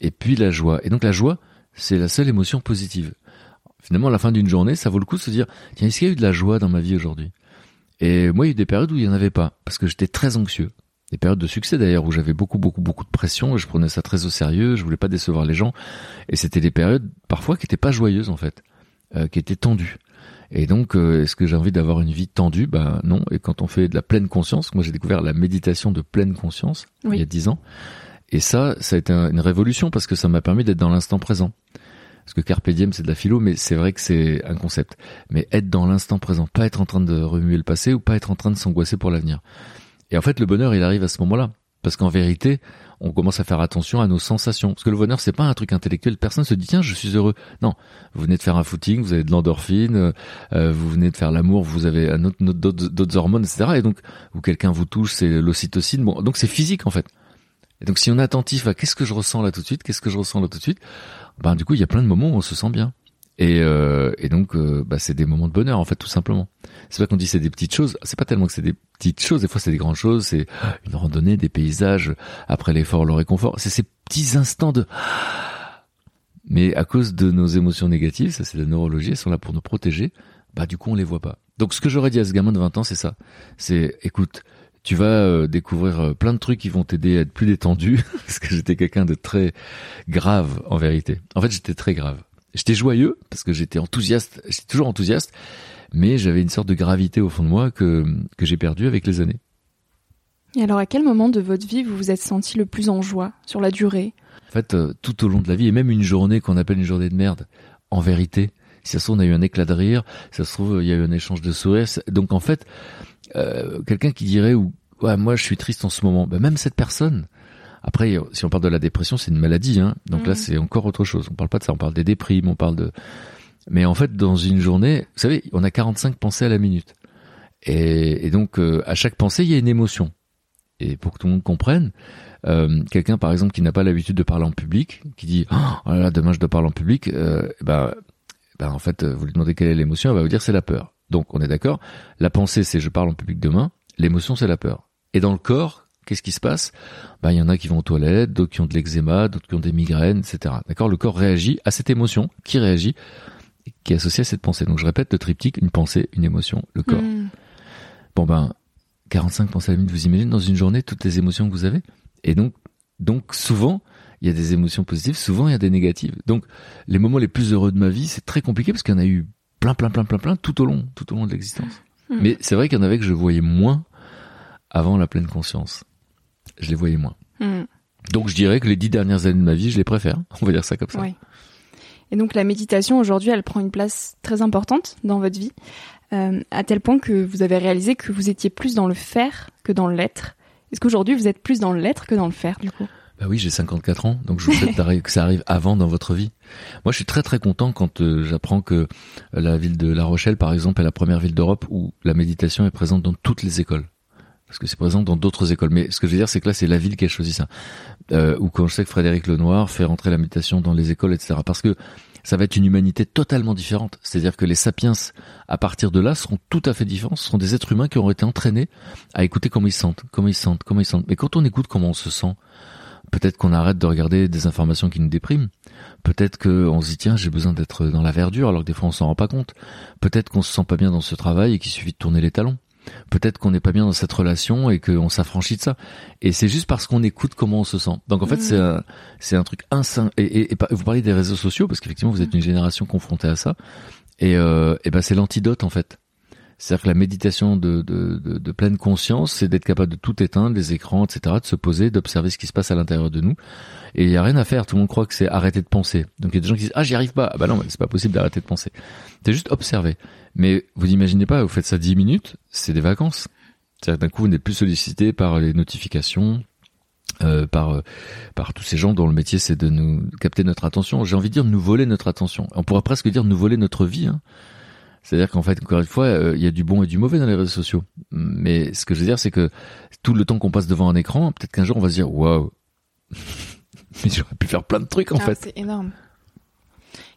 et puis la joie. Et donc la joie, c'est la seule émotion positive. Finalement, à la fin d'une journée, ça vaut le coup de se dire tiens, est-ce qu'il y a eu de la joie dans ma vie aujourd'hui? Et moi, il y a eu des périodes où il n'y en avait pas, parce que j'étais très anxieux. Des périodes de succès d'ailleurs, où j'avais beaucoup, beaucoup, beaucoup de pression, je prenais ça très au sérieux, je voulais pas décevoir les gens. Et c'était des périodes, parfois, qui étaient pas joyeuses, en fait, euh, qui étaient tendues. Et donc, euh, est-ce que j'ai envie d'avoir une vie tendue? Bah non. Et quand on fait de la pleine conscience, moi j'ai découvert la méditation de pleine conscience Oui. il y a dix ans. Et ça, ça a été un- une révolution parce que ça m'a permis d'être dans l'instant présent. Parce que carpe diem, c'est de la philo, mais c'est vrai que c'est un concept. Mais être dans l'instant présent, pas être en train de remuer le passé ou pas être en train de s'angoisser pour l'avenir. Et en fait, le bonheur, il arrive à ce moment-là. Parce qu'en vérité, on commence à faire attention à nos sensations. Parce que le bonheur, c'est pas un truc intellectuel. Personne se dit, tiens, je suis heureux. Non. Vous venez de faire un footing, vous avez de l'endorphine, euh, euh, vous venez de faire l'amour, vous avez d'autres hormones, etc. Et donc, ou quelqu'un vous touche, c'est l'ocytocine. Bon, donc c'est physique, en fait. Et donc, si on est attentif à qu'est-ce que je ressens là tout de suite, qu'est-ce que je ressens là tout de suite, ben, du coup, il y a plein de moments où on se sent bien. Et, euh, et donc, euh, bah, c'est des moments de bonheur, en fait, tout simplement. C'est pas qu'on dit c'est des petites choses. C'est pas tellement que c'est des petites choses. Des fois, c'est des grandes choses. C'est une randonnée, des paysages. Après l'effort, le réconfort. C'est ces petits instants de. Mais à cause de nos émotions négatives, ça c'est la neurologie, elles sont là pour nous protéger. Bah du coup, on les voit pas. Donc ce que j'aurais dit à ce gamin de 20 ans, c'est ça. C'est, écoute, tu vas euh, découvrir euh, plein de trucs qui vont t'aider à être plus détendu, parce que j'étais quelqu'un de très grave en vérité. En fait, j'étais très grave. J'étais joyeux parce que j'étais enthousiaste. J'étais toujours enthousiaste, mais j'avais une sorte de gravité au fond de moi que que j'ai perdue avec les années. Et alors, à quel moment de votre vie vous vous êtes senti le plus en joie sur la durée? En fait, euh, tout au long de la vie, et même une journée qu'on appelle une journée de merde, en vérité, si ça se trouve, on a eu un éclat de rire, si ça se trouve, il y a eu un échange de sourires. Donc en fait, euh, quelqu'un qui dirait, ou ouais, moi je suis triste en ce moment, ben, même cette personne, après, si on parle de la dépression, c'est une maladie, hein. donc là Mhm. c'est encore autre chose. On parle pas de ça, on parle des déprimes, on parle de... Mais en fait, dans une journée, vous savez, on a 45 pensées à la minute. Et, et donc, euh, à chaque pensée, il y a une émotion. Et pour que tout le monde comprenne, euh, quelqu'un par exemple qui n'a pas l'habitude de parler en public, qui dit oh là là demain je dois parler en public, euh, ben, ben en fait vous lui demandez quelle est l'émotion, elle va vous dire c'est la peur. Donc on est d'accord. La pensée c'est je parle en public demain, l'émotion c'est la peur. Et dans le corps, qu'est-ce qui se passe? Ben il y en a qui vont aux toilettes, d'autres qui ont de l'eczéma, d'autres qui ont des migraines, etc. D'accord? Le corps réagit à cette émotion, qui réagit, et qui est associée à cette pensée. Donc je répète le triptyque une pensée, une émotion, le corps. Hmm. Bon ben, 45 pensées à la minute, vous imaginez dans une journée toutes les émotions que vous avez? Et donc, donc souvent, il y a des émotions positives, souvent il y a des négatives. Donc les moments les plus heureux de ma vie, c'est très compliqué parce qu'il y en a eu plein, plein, plein, plein, plein tout au long, tout au long de l'existence. Hmm. Mais c'est vrai qu'il y en avait que je voyais moins avant la pleine conscience. Je les voyais moins. Hmm. Donc je dirais que les dix dernières années de ma vie, je les préfère. On va dire ça comme ça. Et donc la méditation aujourd'hui, elle prend une place très importante dans votre vie, euh, à tel point que vous avez réalisé que vous étiez plus dans le faire que dans l'être. Est-ce qu'aujourd'hui vous êtes plus dans l'être que dans le faire du coup? Bah oui, j'ai 54 ans, donc je vous souhaite que ça arrive avant dans votre vie. Moi, je suis très très content quand euh, j'apprends que la ville de La Rochelle, par exemple, est la première ville d'Europe où la méditation est présente dans toutes les écoles. Parce que c'est présent dans d'autres écoles. Mais ce que je veux dire, c'est que là, c'est la ville qui a choisi ça. Euh, ou quand je sais que Frédéric Lenoir fait rentrer la méditation dans les écoles, etc. Parce que ça va être une humanité totalement différente. C'est-à-dire que les sapiens, à partir de là, seront tout à fait différents. Ce seront des êtres humains qui auront été entraînés à écouter comment ils sentent, comment ils sentent, comment ils sentent. Mais quand on écoute comment on se sent, peut-être qu'on arrête de regarder des informations qui nous dépriment. Peut-être qu'on se dit tiens j'ai besoin d'être dans la verdure alors que des fois on s'en rend pas compte. Peut-être qu'on se sent pas bien dans ce travail et qu'il suffit de tourner les talons. Peut-être qu'on n'est pas bien dans cette relation et qu'on s'affranchit de ça. Et c'est juste parce qu'on écoute comment on se sent. Donc en fait, Mmh. c'est un, c'est un truc insin. Et, et, vous parlez des réseaux sociaux parce qu'effectivement, vous êtes une génération confrontée à ça. Et, euh, et ben c'est l'antidote en fait. C'est-à-dire que la méditation de, de, de, de pleine conscience, c'est d'être capable de tout éteindre, les écrans, etc., de se poser, d'observer ce qui se passe à l'intérieur de nous. Et il y a rien à faire. Tout le monde croit que c'est arrêter de penser. Donc il y a des gens qui disent ah j'y arrive pas. Ah bah non, c'est pas possible d'arrêter de penser. C'est juste observer. Mais vous imaginez pas, vous faites ça 10 minutes, c'est des vacances. C'est-à-dire d'un coup vous n'êtes plus sollicité par les notifications, euh, par euh, par tous ces gens dont le métier c'est de nous capter notre attention. J'ai envie de dire nous voler notre attention. On pourrait presque dire nous voler notre vie. Hein. C'est-à-dire qu'en fait, encore une fois, euh, il y a du bon et du mauvais dans les réseaux sociaux. Mais ce que je veux dire, c'est que tout le temps qu'on passe devant un écran, peut-être qu'un jour on va se dire waouh, mais j'aurais pu faire plein de trucs en Ah, fait. C'est énorme.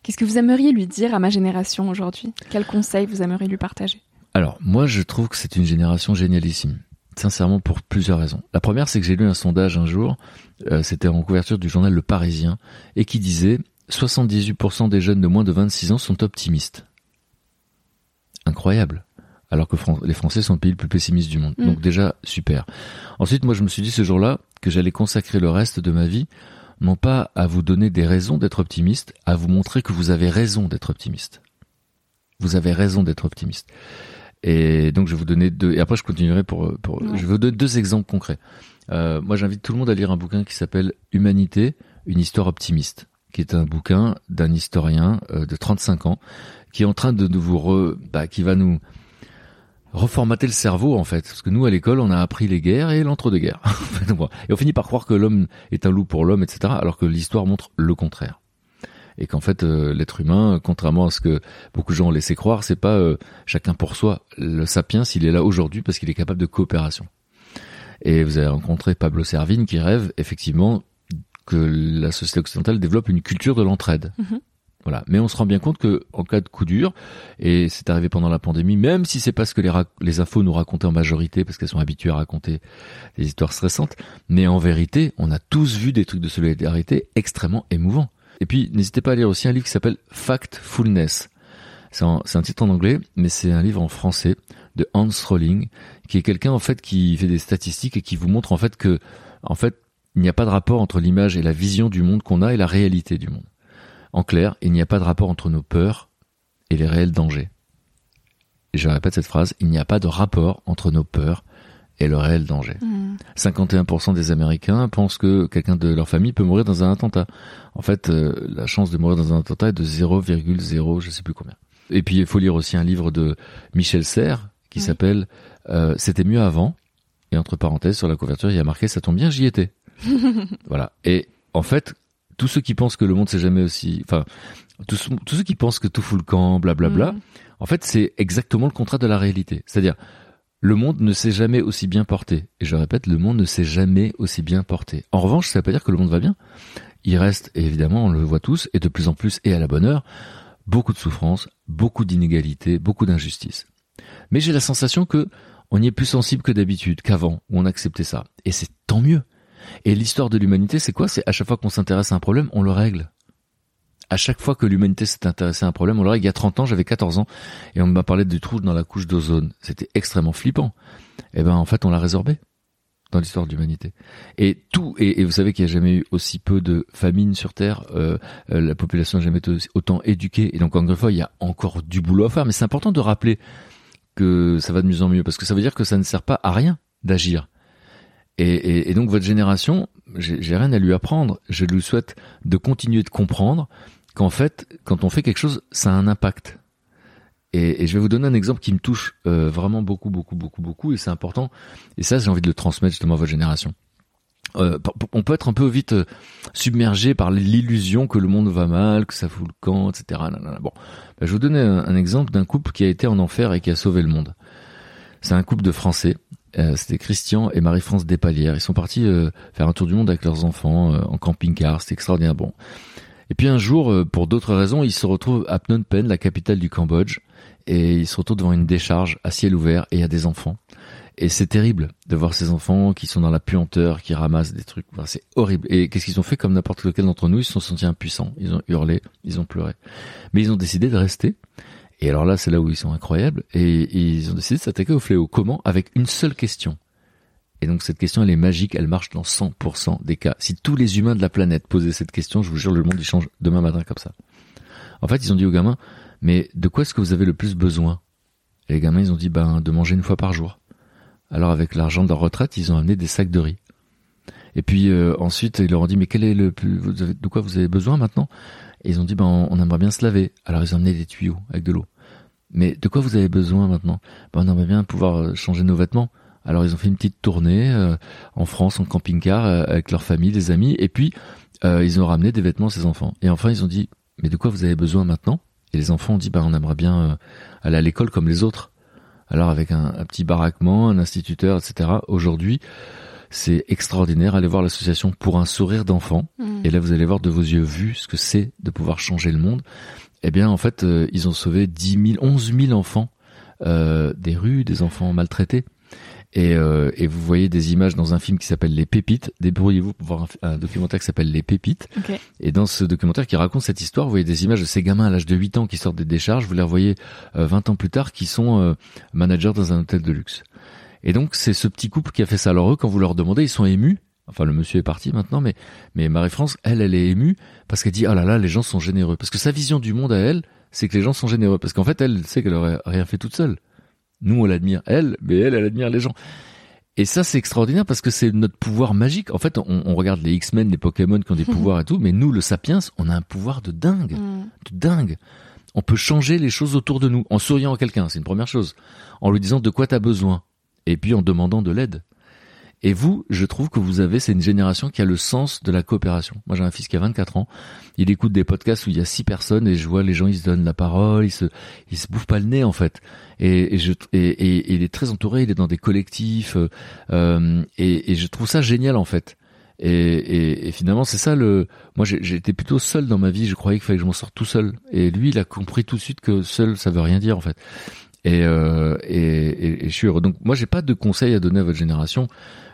Qu'est-ce que vous aimeriez lui dire à ma génération aujourd'hui? Quel conseil vous aimeriez lui partager? Alors, moi, je trouve que c'est une génération génialissime. Sincèrement, pour plusieurs raisons. La première, c'est que j'ai lu un sondage un jour, euh, c'était en couverture du journal Le Parisien, et qui disait 78% des jeunes de moins de 26 ans sont optimistes. Incroyable. Alors que Fran- les Français sont le pays le plus pessimiste du monde. Mm. Donc déjà, super. Ensuite, moi, je me suis dit ce jour-là que j'allais consacrer le reste de ma vie, non pas à vous donner des raisons d'être optimiste, à vous montrer que vous avez raison d'être optimiste. Vous avez raison d'être optimiste. Et donc, je vais vous donner deux. Et après, je continuerai pour. pour Ouais. Je vais vous donner deux exemples concrets. Euh, moi, j'invite tout le monde à lire un bouquin qui s'appelle Humanité, une histoire optimiste, qui est un bouquin d'un historien euh, de 35 ans qui est en train de, vous re, bah, qui va nous reformater le cerveau en fait. Parce que nous à l'école on a appris les guerres et l'entre-deux-guerres. Et on finit par croire que l'homme est un loup pour l'homme etc alors que l'histoire montre le contraire. Et qu'en fait euh, l'être humain contrairement à ce que beaucoup de gens ont laissé croire c'est pas euh, chacun pour soi le sapiens il est là aujourd'hui parce qu'il est capable de coopération. Et vous avez rencontré Pablo Servigne qui rêve effectivement que la société occidentale développe une culture de l'entraide Mhm. voilà. Mais on se rend bien compte que en cas de coup dur, et c'est arrivé pendant la pandémie, même si c'est pas ce que les, les infos nous racontaient en majorité, parce qu'elles sont habituées à raconter des histoires stressantes, mais en vérité, on a tous vu des trucs de solidarité extrêmement émouvants. Et puis, n'hésitez pas à lire aussi un livre qui s'appelle Factfulness. C'est un, titre en anglais, mais c'est un livre en français de Hans Rowling, qui est quelqu'un en fait qui fait des statistiques et qui vous montre en fait que, en fait, il n'y a pas de rapport entre l'image et la vision du monde qu'on a et la réalité du monde. En clair, il n'y a pas de rapport entre nos peurs et les réels dangers. Et je répète cette phrase, il n'y a pas de rapport entre nos peurs et le réel danger. Hmm. 51% des Américains pensent que quelqu'un de leur famille peut mourir dans un attentat. En fait, euh, la chance de mourir dans un attentat est de 0,0 je sais plus combien. Et puis il faut lire aussi un livre de Michel Serres qui Oui. s'appelle euh, C'était mieux avant. Et entre parenthèses, sur la couverture, il y a marqué Ça tombe bien, j'y étais. voilà. Et en fait, tous ceux qui pensent que le monde s'est jamais aussi, enfin, tous, tous ceux qui pensent que tout fout le camp, blablabla, Hmm. en fait, c'est exactement le contraire de la réalité. C'est-à-dire, le monde ne s'est jamais aussi bien porté. Et je répète, le monde ne s'est jamais aussi bien porté. En revanche, ça veut pas dire que le monde va bien. Il reste, et évidemment, on le voit tous, et de plus en plus, et à la bonne heure, beaucoup de souffrance, beaucoup d'inégalités, beaucoup d'injustices. Mais j'ai la sensation que on y est plus sensible que d'habitude, qu'avant, où on acceptait ça. Et c'est tant mieux. Et l'histoire de l'humanité, c'est quoi? C'est à chaque fois qu'on s'intéresse à un problème, on le règle. À chaque fois que l'humanité s'est intéressée à un problème, on le règle. Il y a 30 ans, j'avais 14 ans, et on m'a parlé du trou dans la couche d'ozone. C'était extrêmement flippant. Et ben, en fait, on l'a résorbé. dans l'histoire de l'humanité. Et tout, et, vous savez qu'il n'y a jamais eu aussi peu de famine sur Terre, euh, euh, la population n'a jamais été autant éduquée, et donc encore une fois, il y a encore du boulot à faire, mais c'est important de rappeler que ça va de mieux en mieux, parce que ça veut dire que ça ne sert pas à rien d'agir. Et, et, donc votre génération, j'ai rien à lui apprendre, je lui souhaite de continuer de comprendre qu'en fait, quand on fait quelque chose, ça a un impact. Et, je vais vous donner un exemple qui me touche euh, vraiment beaucoup, beaucoup, beaucoup, beaucoup, et c'est important. Et ça, j'ai envie de le transmettre justement à votre génération. Euh, on peut être un peu vite euh, submergé par l'illusion que le monde va mal, que ça fout le camp, etc. Bon, bah, je vais vous donner un, exemple d'un couple qui a été en enfer et qui a sauvé le monde. C'est un couple de Français. C'était Christian et Marie-France Despalières. Ils sont partis faire un tour du monde avec leurs enfants en camping-car. C'était extraordinaire. Bon. Et puis un jour, pour d'autres raisons, ils se retrouvent à Phnom Penh, la capitale du Cambodge et il se retrouve devant une décharge à ciel ouvert et il y a des enfants. Et c'est terrible de voir ces enfants qui sont dans la puanteur, qui ramassent des trucs. c'est horrible. Et qu'est-ce qu'ils ont fait comme n'importe lequel d'entre nous? Ils se sont sentis impuissants. Ils ont hurlé, ils ont pleuré. Mais ils ont décidé de rester. Et alors là, c'est là où ils sont incroyables. Et, ils ont décidé de s'attaquer au fléau. Comment Avec une seule question. Et donc cette question, elle est magique. Elle marche dans 100% des cas. Si tous les humains de la planète posaient cette question, je vous jure, le monde il change demain matin comme ça. En fait, ils ont dit aux gamins, mais de quoi est-ce que vous avez le plus besoin? Et les gamins, ils ont dit, ben, de manger une fois par jour. Alors avec l'argent de leur retraite, ils ont amené des sacs de riz. Et puis euh, ensuite, ils leur ont dit, mais quel est le plus, de quoi vous avez besoin maintenant? Et ils ont dit, ben, on, aimerait bien se laver. Alors ils ont amené des tuyaux avec de l'eau. Mais de quoi vous avez besoin maintenant? Ben, on aimerait bien pouvoir euh, changer nos vêtements. Alors ils ont fait une petite tournée euh, en France en camping-car avec leur famille, des amis, et puis ils ont ramené des vêtements à ses enfants. Et enfin ils ont dit mais de quoi vous avez besoin maintenant? Et les enfants ont dit, bah, on aimerait bien euh, aller à l'école comme les autres. Alors avec un, petit baraquement, un instituteur, etc. Aujourd'hui, c'est extraordinaire. Allez voir l'association pour un sourire d'enfant. Mmh. Et là, vous allez voir de vos yeux vus ce que c'est de pouvoir changer le monde. Eh bien, en fait, euh, ils ont sauvé 10 000, 11 000 enfants euh, des rues, des enfants maltraités. Et, euh, et, vous voyez des images dans un film qui s'appelle Les Pépites. Débrouillez-vous pour voir un, documentaire qui s'appelle Les Pépites. Et dans ce documentaire qui raconte cette histoire, vous voyez des images de ces gamins à l'âge de 8 ans qui sortent des décharges. Vous les revoyez euh, 20 ans plus tard qui sont euh, managers dans un hôtel de luxe. Et donc c'est ce petit couple qui a fait ça. Alors eux, quand vous leur demandez, ils sont émus. Enfin, le monsieur est parti maintenant, mais mais Marie-France, elle, elle est émue parce qu'elle dit oh là là, les gens sont généreux. Parce que sa vision du monde à elle, c'est que les gens sont généreux. Parce qu'en fait, elle sait qu'elle aurait rien fait toute seule. Nous, on l'admire elle, mais elle, elle admire les gens. Et ça, c'est extraordinaire parce que c'est notre pouvoir magique. En fait, on, regarde les X-Men, les Pokémon qui ont des pouvoirs et tout, mais nous, le Sapiens, on a un pouvoir de dingue, mm. de dingue. On peut changer les choses autour de nous en souriant à quelqu'un, c'est une première chose, en lui disant de quoi tu as besoin, et puis en demandant de l'aide. Et vous, je trouve que vous avez, c'est une génération qui a le sens de la coopération. Moi, j'ai un fils qui a 24 ans. Il écoute des podcasts où il y a six personnes et je vois les gens, ils se donnent la parole, ils se, ils se bouffent pas le nez, en fait. Et, et je, et, et, il est très entouré, il est dans des collectifs, euh, euh et, et je trouve ça génial, en fait. Et, finalement, c'est ça le. Moi, été plutôt seul dans ma vie. Je croyais qu'il fallait que je m'en sorte tout seul. Et lui, il a compris tout de suite que seul, ça veut rien dire en fait. Et, euh, et, et, je suis heureux. Donc, moi, j'ai pas de conseils à donner à votre génération.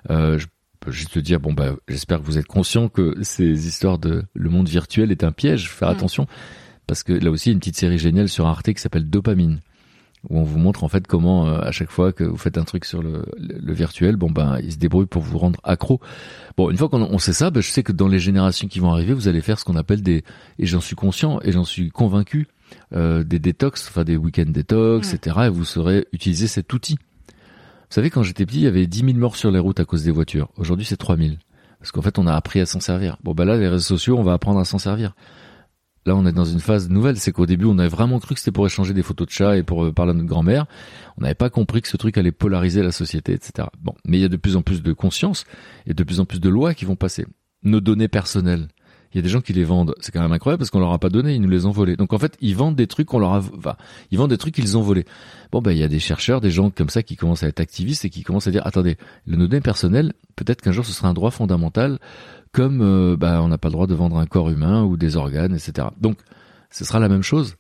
Euh, je peux juste te dire, bon bah, j'espère que vous êtes conscient que ces histoires de le monde virtuel est un piège. Faire attention parce que là aussi, il y a une petite série géniale sur Arte qui s'appelle Dopamine où on vous montre en fait comment euh, à chaque fois que vous faites un truc sur le, le, virtuel, bon ben il se débrouille pour vous rendre accro. Bon, une fois qu'on sait ça, ben, je sais que dans les générations qui vont arriver, vous allez faire ce qu'on appelle des et j'en suis conscient et j'en suis convaincu euh, des détox, enfin des week-end détox, etc. Et vous saurez utiliser cet outil. Vous savez, quand j'étais petit, il y avait 10 000 morts sur les routes à cause des voitures. Aujourd'hui, c'est 3 000. Parce qu'en fait, on a appris à s'en servir. Bon, bah là, les réseaux sociaux, on va apprendre à s'en servir. Là, on est dans une phase nouvelle. C'est qu'au début, on avait vraiment cru que c'était pour échanger des photos de chats et pour euh, parler à notre grand-mère. On n'avait pas compris que ce truc allait polariser la société, etc. Bon, mais il y a de plus en plus de conscience et de plus en plus de lois qui vont passer. Nos données personnelles, il y a des gens qui les vendent. C'est quand même incroyable parce qu'on leur a pas donné, ils nous les ont volés. Donc en fait, ils vendent des trucs qu'on leur a, enfin, ils vendent des trucs qu'ils ont volés. Bon ben, il y a des chercheurs, des gens comme ça qui commencent à être activistes et qui commencent à dire, attendez, le données personnelles, peut-être qu'un jour ce sera un droit fondamental, comme euh, bah, on n'a pas le droit de vendre un corps humain ou des organes, etc. Donc, ce sera la même chose.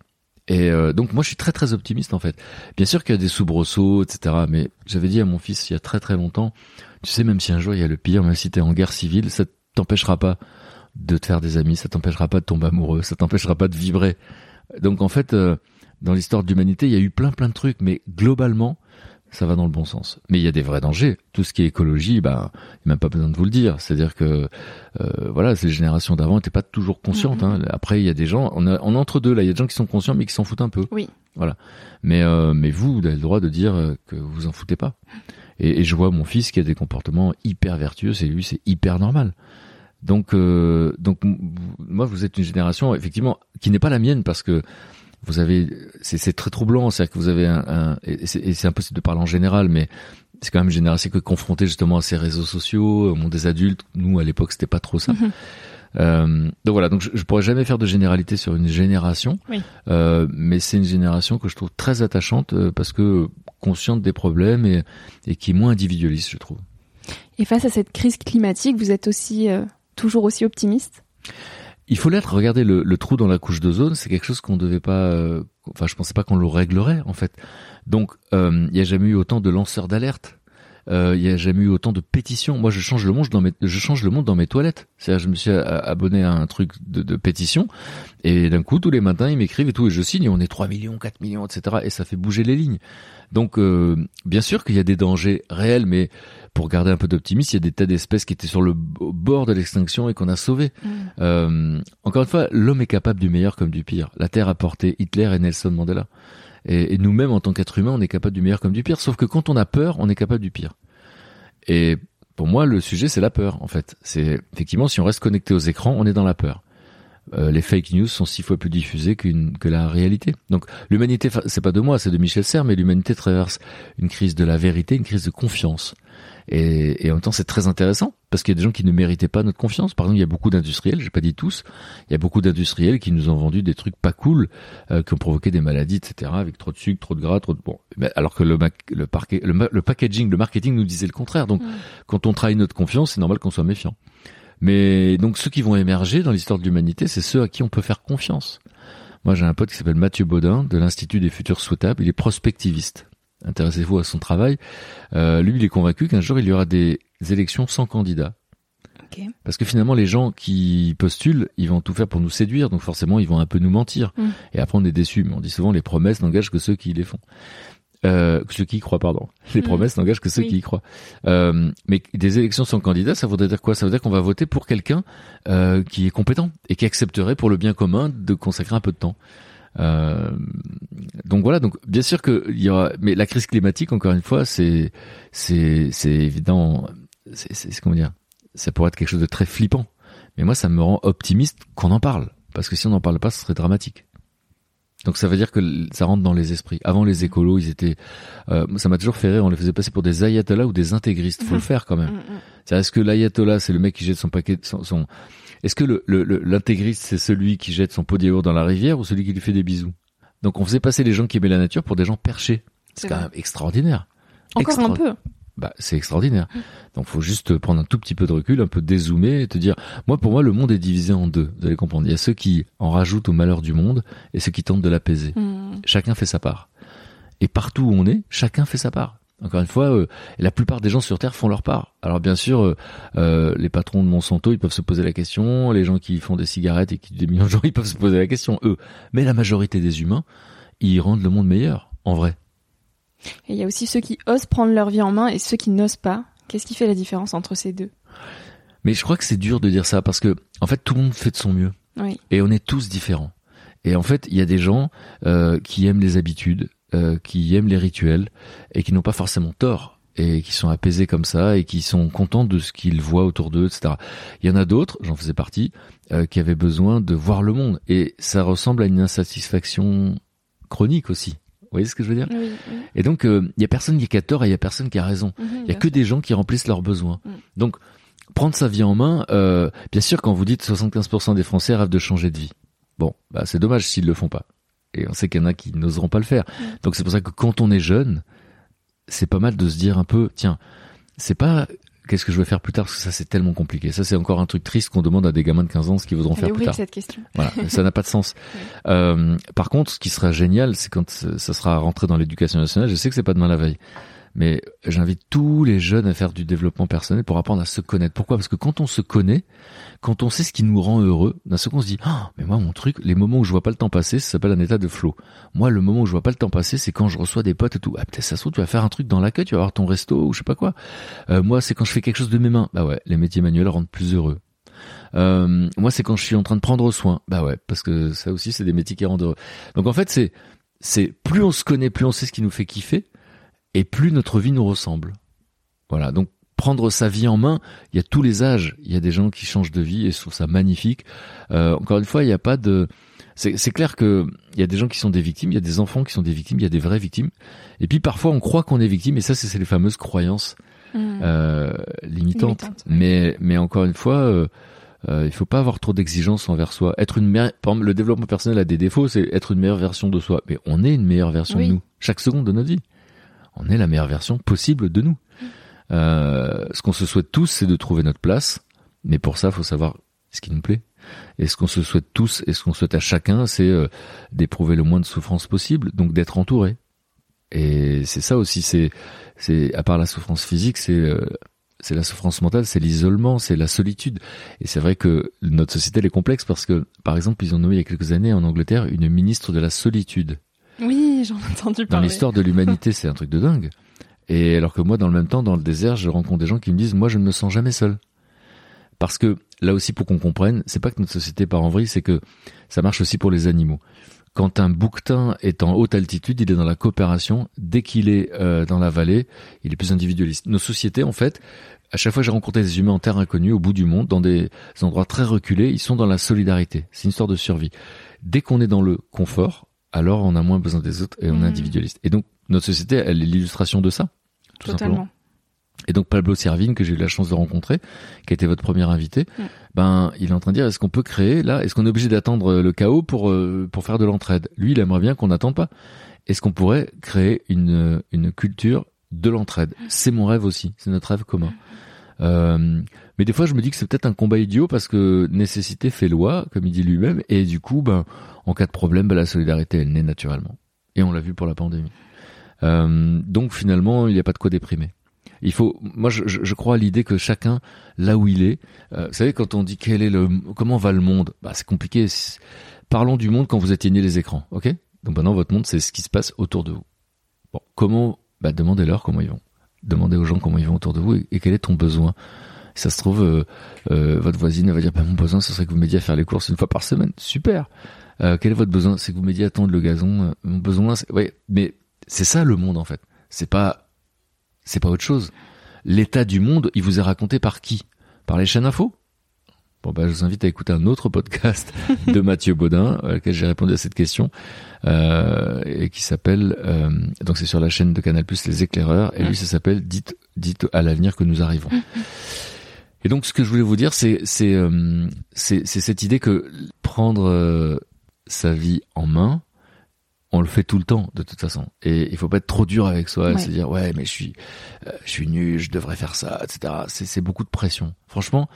Et euh, donc moi je suis très très optimiste en fait. Bien sûr qu'il y a des soubresauts, etc. Mais j'avais dit à mon fils il y a très très longtemps, tu sais même si un jour il y a le pire, même si t'es en guerre civile, ça t'empêchera pas de te faire des amis, ça t'empêchera pas de tomber amoureux, ça t'empêchera pas de vibrer. Donc en fait, euh, dans l'histoire de l'humanité, il y a eu plein plein de trucs, mais globalement, ça va dans le bon sens. Mais il y a des vrais dangers. Tout ce qui est écologie, ben, il n'y a même pas besoin de vous le dire. C'est-à-dire que, euh, voilà, ces générations d'avant n'étaient pas toujours conscientes. Hein. Après, il y a des gens, on, a, on est entre deux là. Il y a des gens qui sont conscients mais qui s'en foutent un peu. Oui. Voilà. Mais, euh, mais vous, vous avez le droit de dire euh, que vous en foutez pas. Et, et, je vois mon fils qui a des comportements hyper vertueux. C'est lui, c'est hyper normal. Donc, euh, donc, moi, vous êtes une génération effectivement qui n'est pas la mienne parce que vous avez, c'est très troublant, c'est-à-dire que vous avez un, un et c'est impossible de parler en général, mais c'est quand même une génération qui est confrontée justement à ces réseaux sociaux, au monde des adultes. Nous, à l'époque, c'était pas trop ça. Mhm. Euh, donc voilà, donc je, je, pourrais jamais faire de généralité sur une génération, oui. euh, mais c'est une génération que je trouve très attachante euh, parce que consciente des problèmes et, et qui est moins individualiste, je trouve. Et face à cette crise climatique, vous êtes aussi euh, toujours aussi optimiste? Il faut l'être. Regardez le, trou dans la couche d'ozone, c'est quelque chose qu'on devait pas. Euh, enfin, je pensais pas qu'on le réglerait en fait. Donc, euh, il n'y a jamais eu autant de lanceurs d'alerte. Euh, il n'y a jamais eu autant de pétitions. Moi, je change le monde dans mes, je change le monde dans mes toilettes. C'est-à-dire, je me suis abonné à un truc de, de pétition, et d'un coup, tous les matins, ils m'écrivent et tout, et je signe. Et on est 3 millions, 4 millions, etc. Et ça fait bouger les lignes. Donc, euh, bien sûr qu'il y a des dangers réels, mais pour garder un peu d'optimisme, il y a des tas d'espèces qui étaient sur le bord de l'extinction et qu'on a sauvées. Mm. Euh, encore une fois, l'homme est capable du meilleur comme du pire. La Terre a porté Hitler et Nelson Mandela. Et, et nous-mêmes, en tant qu'êtres humains, on est capable du meilleur comme du pire. Sauf que quand on a peur, on est capable du pire. Et pour moi, le sujet, c'est la peur, en fait. C'est effectivement, si on reste connecté aux écrans, on est dans la peur. Euh, les fake news sont six fois plus diffusées qu'une que la réalité. Donc l'humanité, c'est pas de moi, c'est de Michel Serres, mais l'humanité traverse une crise de la vérité, une crise de confiance. Et, et en même temps, c'est très intéressant parce qu'il y a des gens qui ne méritaient pas notre confiance. Par exemple, il y a beaucoup d'industriels, j'ai pas dit tous, il y a beaucoup d'industriels qui nous ont vendu des trucs pas cool, euh, qui ont provoqué des maladies, etc., avec trop de sucre, trop de gras, trop de bon. Alors que le, le, parquet, le, le, packaging, le marketing nous disait le contraire. Donc, quand on trahit notre confiance, c'est normal qu'on soit méfiant. Mais donc, ceux qui vont émerger dans l'histoire de l'humanité, c'est ceux à qui on peut faire confiance. Moi, j'ai un pote qui s'appelle Mathieu Baudin de l'Institut des futurs souhaitables. Il est prospectiviste intéressez-vous à son travail. Euh, lui, il est convaincu qu'un jour, il y aura des élections sans candidat. Okay. Parce que finalement, les gens qui postulent, ils vont tout faire pour nous séduire, donc forcément, ils vont un peu nous mentir. Mm. Et après, on est déçus. Mais on dit souvent, les promesses n'engagent que ceux qui les font. Euh, ceux qui y croient, pardon. Les Mm. promesses n'engagent que ceux Oui. qui y croient. Euh, mais des élections sans candidat, ça voudrait dire quoi? Ça veut dire qu'on va voter pour quelqu'un euh, qui est compétent et qui accepterait pour le bien commun de consacrer un peu de temps. Euh, donc voilà, donc bien sûr que il y aura, mais la crise climatique, encore une fois, c'est c'est c'est évident, c'est c'est comment dire, ça pourrait être quelque chose de très flippant. Mais moi, ça me rend optimiste qu'on en parle, parce que si on n'en parle pas, ce serait dramatique. Donc ça veut dire que ça rentre dans les esprits. Avant les écolos, ils étaient, euh, ça m'a toujours fait rire, on les faisait passer pour des ayatollahs ou des intégristes. Faut le faire quand même. Mm, mm. C'est-à-dire, Est-ce que l'ayatollah, c'est le mec qui jette son paquet, son, son... est-ce que le, le, le- l'intégriste, c'est celui qui jette son pot de yaourt dans la rivière ou celui qui lui fait des bisous? Donc on faisait passer les gens qui aimaient la nature pour des gens perchés. C'est quand vrai. même extraordinaire. Encore un peu. Bah, c'est extraordinaire. Donc faut juste prendre un tout petit peu de recul, un peu dézoomer et te dire, moi pour moi le monde est divisé en deux. Vous allez comprendre. Il y a ceux qui en rajoutent au malheur du monde et ceux qui tentent de l'apaiser. Mm. Chacun fait sa part. Et partout où on est, chacun fait sa part. Encore une fois, euh, la plupart des gens sur Terre font leur part. Alors bien sûr, euh, euh, les patrons de Monsanto, ils peuvent se poser la question. Les gens qui font des cigarettes et qui des millions de gens, ils peuvent se poser la question, eux. Mais la majorité des humains, ils rendent le monde meilleur, en vrai. Et il y a aussi ceux qui osent prendre leur vie en main et ceux qui n'osent pas. Qu'est-ce qui fait la différence entre ces deux? Mais je crois que c'est dur de dire ça parce que, en fait, tout le monde fait de son mieux. Oui. et on est tous différents. Et en fait, il y a des gens euh, qui aiment les habitudes, euh, qui aiment les rituels et qui n'ont pas forcément tort et qui sont apaisés comme ça et qui sont contents de ce qu'ils voient autour d'eux, etc. Il y en a d'autres, j'en faisais partie, euh, qui avaient besoin de voir le monde et ça ressemble à une insatisfaction chronique aussi. Vous voyez ce que je veux dire Oui, oui. Et donc, euh, il y a personne qui a tort et il y a personne qui a raison. Mhm, Il y a que sûr. des gens qui remplissent leurs besoins. Mm. Donc, prendre sa vie en main, euh, bien sûr, quand vous dites 75% des Français rêvent de changer de vie. Bon, bah, c'est dommage s'ils le font pas. Et on sait qu'il y en a qui n'oseront pas le faire. Mm. Donc c'est pour ça que quand on est jeune, c'est pas mal de se dire un peu, tiens, c'est pas qu'est-ce que je vais faire plus tard parce que ça c'est tellement compliqué. Ça c'est encore un truc triste qu'on demande à des gamins de 15 ans ce qu'ils voudront Elle faire plus tard. cette question. Voilà, ça n'a pas de sens. Euh, par contre, ce qui sera génial, c'est quand ça ça sera rentré dans l'éducation nationale. Je sais que c'est pas demain la veille, Mais j'invite tous les jeunes à faire du développement personnel pour apprendre à se connaître. Pourquoi? Parce que quand on se connaît, quand on sait ce qui nous rend heureux, d'un seul coup on se dit ah mais moi mon truc, les moments où je vois pas le temps passer, ça s'appelle un état de flow. Moi le moment où je vois pas le temps passer, c'est quand je reçois des potes et tout. Ah peut-être ça se trouve tu vas faire un truc dans l'accueil, tu vas avoir ton resto ou je sais pas quoi. Euh, moi c'est quand je fais quelque chose de mes mains. Bah ouais, les métiers manuels rendent plus heureux. Euh, moi c'est quand je suis en train de prendre soin. Bah ouais, parce que ça aussi c'est des métiers qui rendent heureux. Donc en fait c'est c'est plus on se connaît, plus on sait ce qui nous fait kiffer et plus notre vie nous ressemble. Voilà, donc prendre sa vie en main, il y a tous les âges, il y a des gens qui changent de vie et je trouve ça magnifique. Euh, encore une fois, il n'y a pas de... C'est clair que il y a des gens qui sont des victimes, il y a des enfants qui sont des victimes, il y a des vraies victimes. Et puis parfois on croit qu'on est victime et ça c'est les fameuses croyances mmh. euh, limitantes. Mais mais encore une fois, euh, euh, il faut pas avoir trop d'exigences envers soi. Être une meilleure, le développement personnel a des défauts, c'est être une meilleure version de soi. Mais on est une meilleure version de nous chaque seconde de notre vie on est la meilleure version possible de nous. Euh, ce qu'on se souhaite tous, c'est de trouver notre place, mais pour ça, faut savoir ce qui nous plaît. Et ce qu'on se souhaite tous, et ce qu'on souhaite à chacun, c'est euh, d'éprouver le moins de souffrance possible, donc d'être entouré. Et c'est ça aussi, c'est, c'est à part la souffrance physique, c'est euh, c'est la souffrance mentale, c'est l'isolement, c'est la solitude. Et c'est vrai que notre société elle est complexe parce que, par exemple, ils ont nommé il y a quelques années en Angleterre une ministre de la solitude. Oui, j'en ai entendu parler. Dans l'histoire de l'humanité, c'est un truc de dingue. Et alors que moi, dans le même temps, dans le désert, je rencontre des gens qui me disent, moi, je ne me sens jamais seul. Parce que là aussi, pour qu'on comprenne, c'est pas que notre société part en vrille, c'est que ça marche aussi pour les animaux. Quand un bouquetin est en haute altitude, il est dans la coopération. Dès qu'il est euh, dans la vallée, il est plus individualiste. Nos sociétés, en fait, à chaque fois que j'ai rencontré des humains en terre inconnue, au bout du monde, dans des endroits très reculés, ils sont dans la solidarité. C'est une histoire de survie. Dès qu'on est dans le confort, alors on a moins besoin des autres et on est mmh. individualiste. Et donc notre société, elle est l'illustration de ça, tout simplement. Et donc Pablo Servine, que j'ai eu la chance de rencontrer, qui a été votre premier invité, ben il est en train de dire est-ce qu'on peut créer là, est-ce qu'on est obligé d'attendre le chaos pour euh, pour faire de l'entraide? Lui, il aimerait bien qu'on n'attende pas. Est-ce qu'on pourrait créer une une culture de l'entraide? C'est mon rêve aussi, c'est notre rêve commun. Euh, mais des fois, je me dis que c'est peut-être un combat idiot parce que nécessité fait loi, comme il dit lui-même, et du coup, ben, en cas de problème, ben, la solidarité, elle naît naturellement. Et on l'a vu pour la pandémie. Euh, donc finalement, il n'y a pas de quoi déprimer. Il faut, moi, je, je crois à l'idée que chacun, là où il est, euh, vous savez, quand on dit quel est le, comment va le monde, bah, c'est compliqué. Parlons du monde quand vous éteignez les écrans, ok? Donc maintenant, votre monde, c'est ce qui se passe autour de vous. Bon, comment bah, Demandez-leur comment ils vont. Demandez aux gens comment ils vont autour de vous et, quel est ton besoin. ça se trouve, euh, euh, votre voisine va dire, bah, mon besoin, ce serait que vous m'aidiez à faire les courses une fois par semaine. Super. Euh, quel est votre besoin? C'est que vous m'aidiez à tondre le gazon. mon besoin, c'est... Ouais, mais c'est ça le monde en fait. C'est pas, c'est pas autre chose. L'état du monde, il vous est raconté par qui? Par les chaînes info? Bon bah je vous invite à écouter un autre podcast de Mathieu Baudin, à lequel j'ai répondu à cette question, euh, et qui s'appelle euh, donc c'est sur la chaîne de Canal Plus Les Éclaireurs, et lui ça s'appelle dites dites à l'avenir que nous arrivons. Et donc ce que je voulais vous dire, c'est c'est euh, c'est cette idée que prendre euh, sa vie en main, on le fait tout le temps de toute façon et il faut pas être trop dur avec soi ouais. se dire ouais mais je suis euh, je suis nul je devrais faire ça etc c'est c'est beaucoup de pression franchement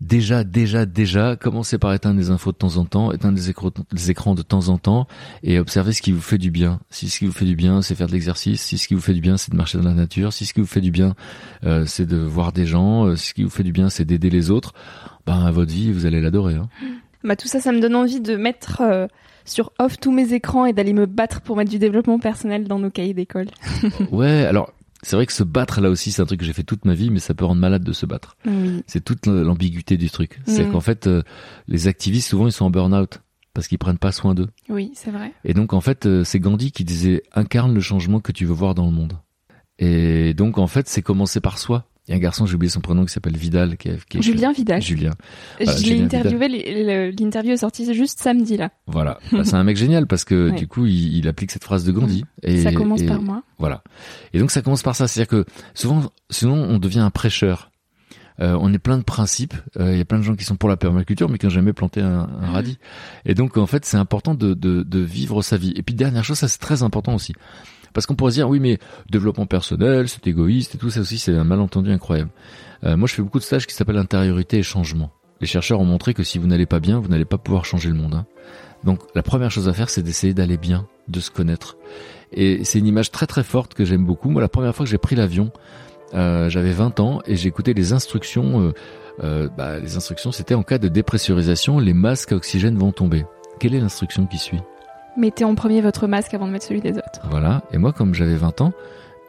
déjà, déjà, déjà, commencez par éteindre les infos de temps en temps, éteindre les, écrans, de temps en temps, et observez ce qui vous fait du bien. Si ce qui vous fait du bien, c'est faire de l'exercice, si ce qui vous fait du bien, c'est de marcher dans la nature, si ce qui vous fait du bien, euh, c'est de voir des gens, euh, si ce qui vous fait du bien, c'est d'aider les autres, ben à votre vie, vous allez l'adorer. Hein. Bah tout ça, ça me donne envie de mettre euh, sur off tous mes écrans et d'aller me battre pour mettre du développement personnel dans nos cahiers d'école. ouais, alors c'est vrai que se battre là aussi, c'est un truc que j'ai fait toute ma vie, mais ça peut rendre malade de se battre. C'est toute l'ambiguïté du truc. C'est mm. qu'en fait, euh, les activistes souvent ils sont en burn-out parce qu'ils prennent pas soin d'eux. Oui, c'est vrai. Et donc en fait, euh, c'est Gandhi qui disait incarne le changement que tu veux voir dans le monde. Et donc en fait, c'est commencer par soi. Il y a un garçon, j'ai oublié son prénom, qui s'appelle Vidal. Qui, est, Julien Vidal. Julien. je l'ai interviewé, l'interview est sortie juste samedi là. Voilà. Bah, c'est un mec génial parce que du coup, il, applique cette phrase de Gandhi. Et, ça commence par moi. Voilà. Et donc ça commence par ça. C'est-à-dire que souvent, sinon, on devient un prêcheur. Euh, on est plein de principes. Euh, il y a plein de gens qui sont pour la permaculture, mais qui n'ont jamais planté un, un, radis. Et donc, en fait, c'est important de, de, de vivre sa vie. Et puis, dernière chose, ça c'est très important aussi. Parce qu'on pourrait se dire, oui, mais développement personnel, c'est égoïste et tout ça aussi, c'est un malentendu incroyable. Euh, moi, je fais beaucoup de stages qui s'appellent intériorité et changement. Les chercheurs ont montré que si vous n'allez pas bien, vous n'allez pas pouvoir changer le monde. Hein. Donc, la première chose à faire, c'est d'essayer d'aller bien de se connaître. Et c'est une image très très forte que j'aime beaucoup. Moi, la première fois que j'ai pris l'avion, euh, j'avais 20 ans et j'écoutais les instructions. Euh, euh, bah, les instructions, c'était en cas de dépressurisation, les masques à oxygène vont tomber. Quelle est l'instruction qui suit? Mettez en premier votre masque avant de mettre celui des autres. Voilà. Et moi, comme j'avais 20 ans,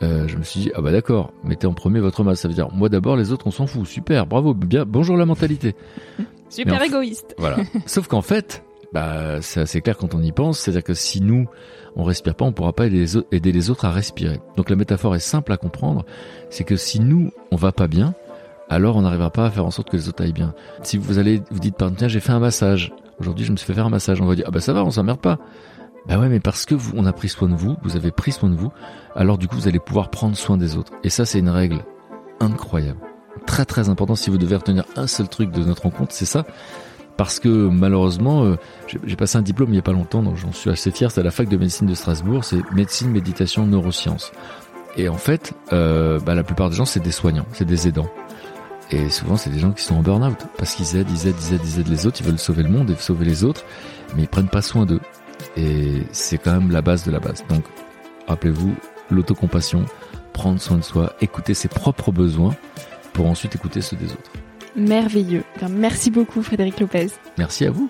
euh, je me suis dit ah bah d'accord, mettez en premier votre masque. Ça veut dire moi d'abord, les autres on s'en fout. Super, bravo, bien, bonjour la mentalité. Super égoïste. Voilà. Sauf qu'en fait, bah c'est assez clair quand on y pense. C'est-à-dire que si nous on respire pas, on pourra pas aider les, autres, aider les autres à respirer. Donc la métaphore est simple à comprendre. C'est que si nous on va pas bien, alors on n'arrivera pas à faire en sorte que les autres aillent bien. Si vous allez, vous dites par tiens j'ai fait un massage. Aujourd'hui je me suis fait faire un massage. On va dire ah bah ça va, on s'emmerde pas. Bah ouais, mais parce que vous, on a pris soin de vous, vous avez pris soin de vous, alors du coup vous allez pouvoir prendre soin des autres. Et ça c'est une règle incroyable, très très important. Si vous devez retenir un seul truc de notre rencontre, c'est ça. Parce que malheureusement, euh, j'ai passé un diplôme il n'y a pas longtemps, donc j'en suis assez fier. C'est à la fac de médecine de Strasbourg, c'est médecine, méditation, neurosciences. Et en fait, euh, bah, la plupart des gens c'est des soignants, c'est des aidants. Et souvent c'est des gens qui sont en burn-out parce qu'ils aident, ils aident, ils aident, ils aident les autres, ils veulent sauver le monde et sauver les autres, mais ils prennent pas soin d'eux. Et c'est quand même la base de la base. Donc, rappelez-vous, l'autocompassion, prendre soin de soi, écouter ses propres besoins pour ensuite écouter ceux des autres. Merveilleux. Merci beaucoup Frédéric Lopez. Merci à vous.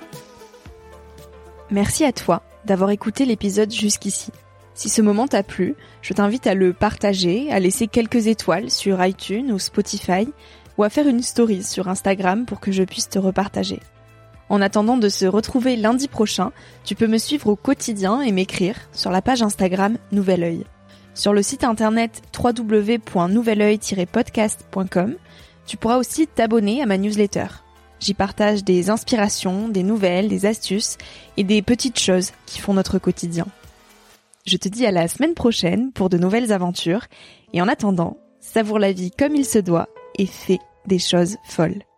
Merci à toi d'avoir écouté l'épisode jusqu'ici. Si ce moment t'a plu, je t'invite à le partager, à laisser quelques étoiles sur iTunes ou Spotify, ou à faire une story sur Instagram pour que je puisse te repartager. En attendant de se retrouver lundi prochain, tu peux me suivre au quotidien et m'écrire sur la page Instagram Nouvel Oeil. Sur le site internet www.nouveloeil-podcast.com, tu pourras aussi t'abonner à ma newsletter. J'y partage des inspirations, des nouvelles, des astuces et des petites choses qui font notre quotidien. Je te dis à la semaine prochaine pour de nouvelles aventures et en attendant, savoure la vie comme il se doit et fais des choses folles.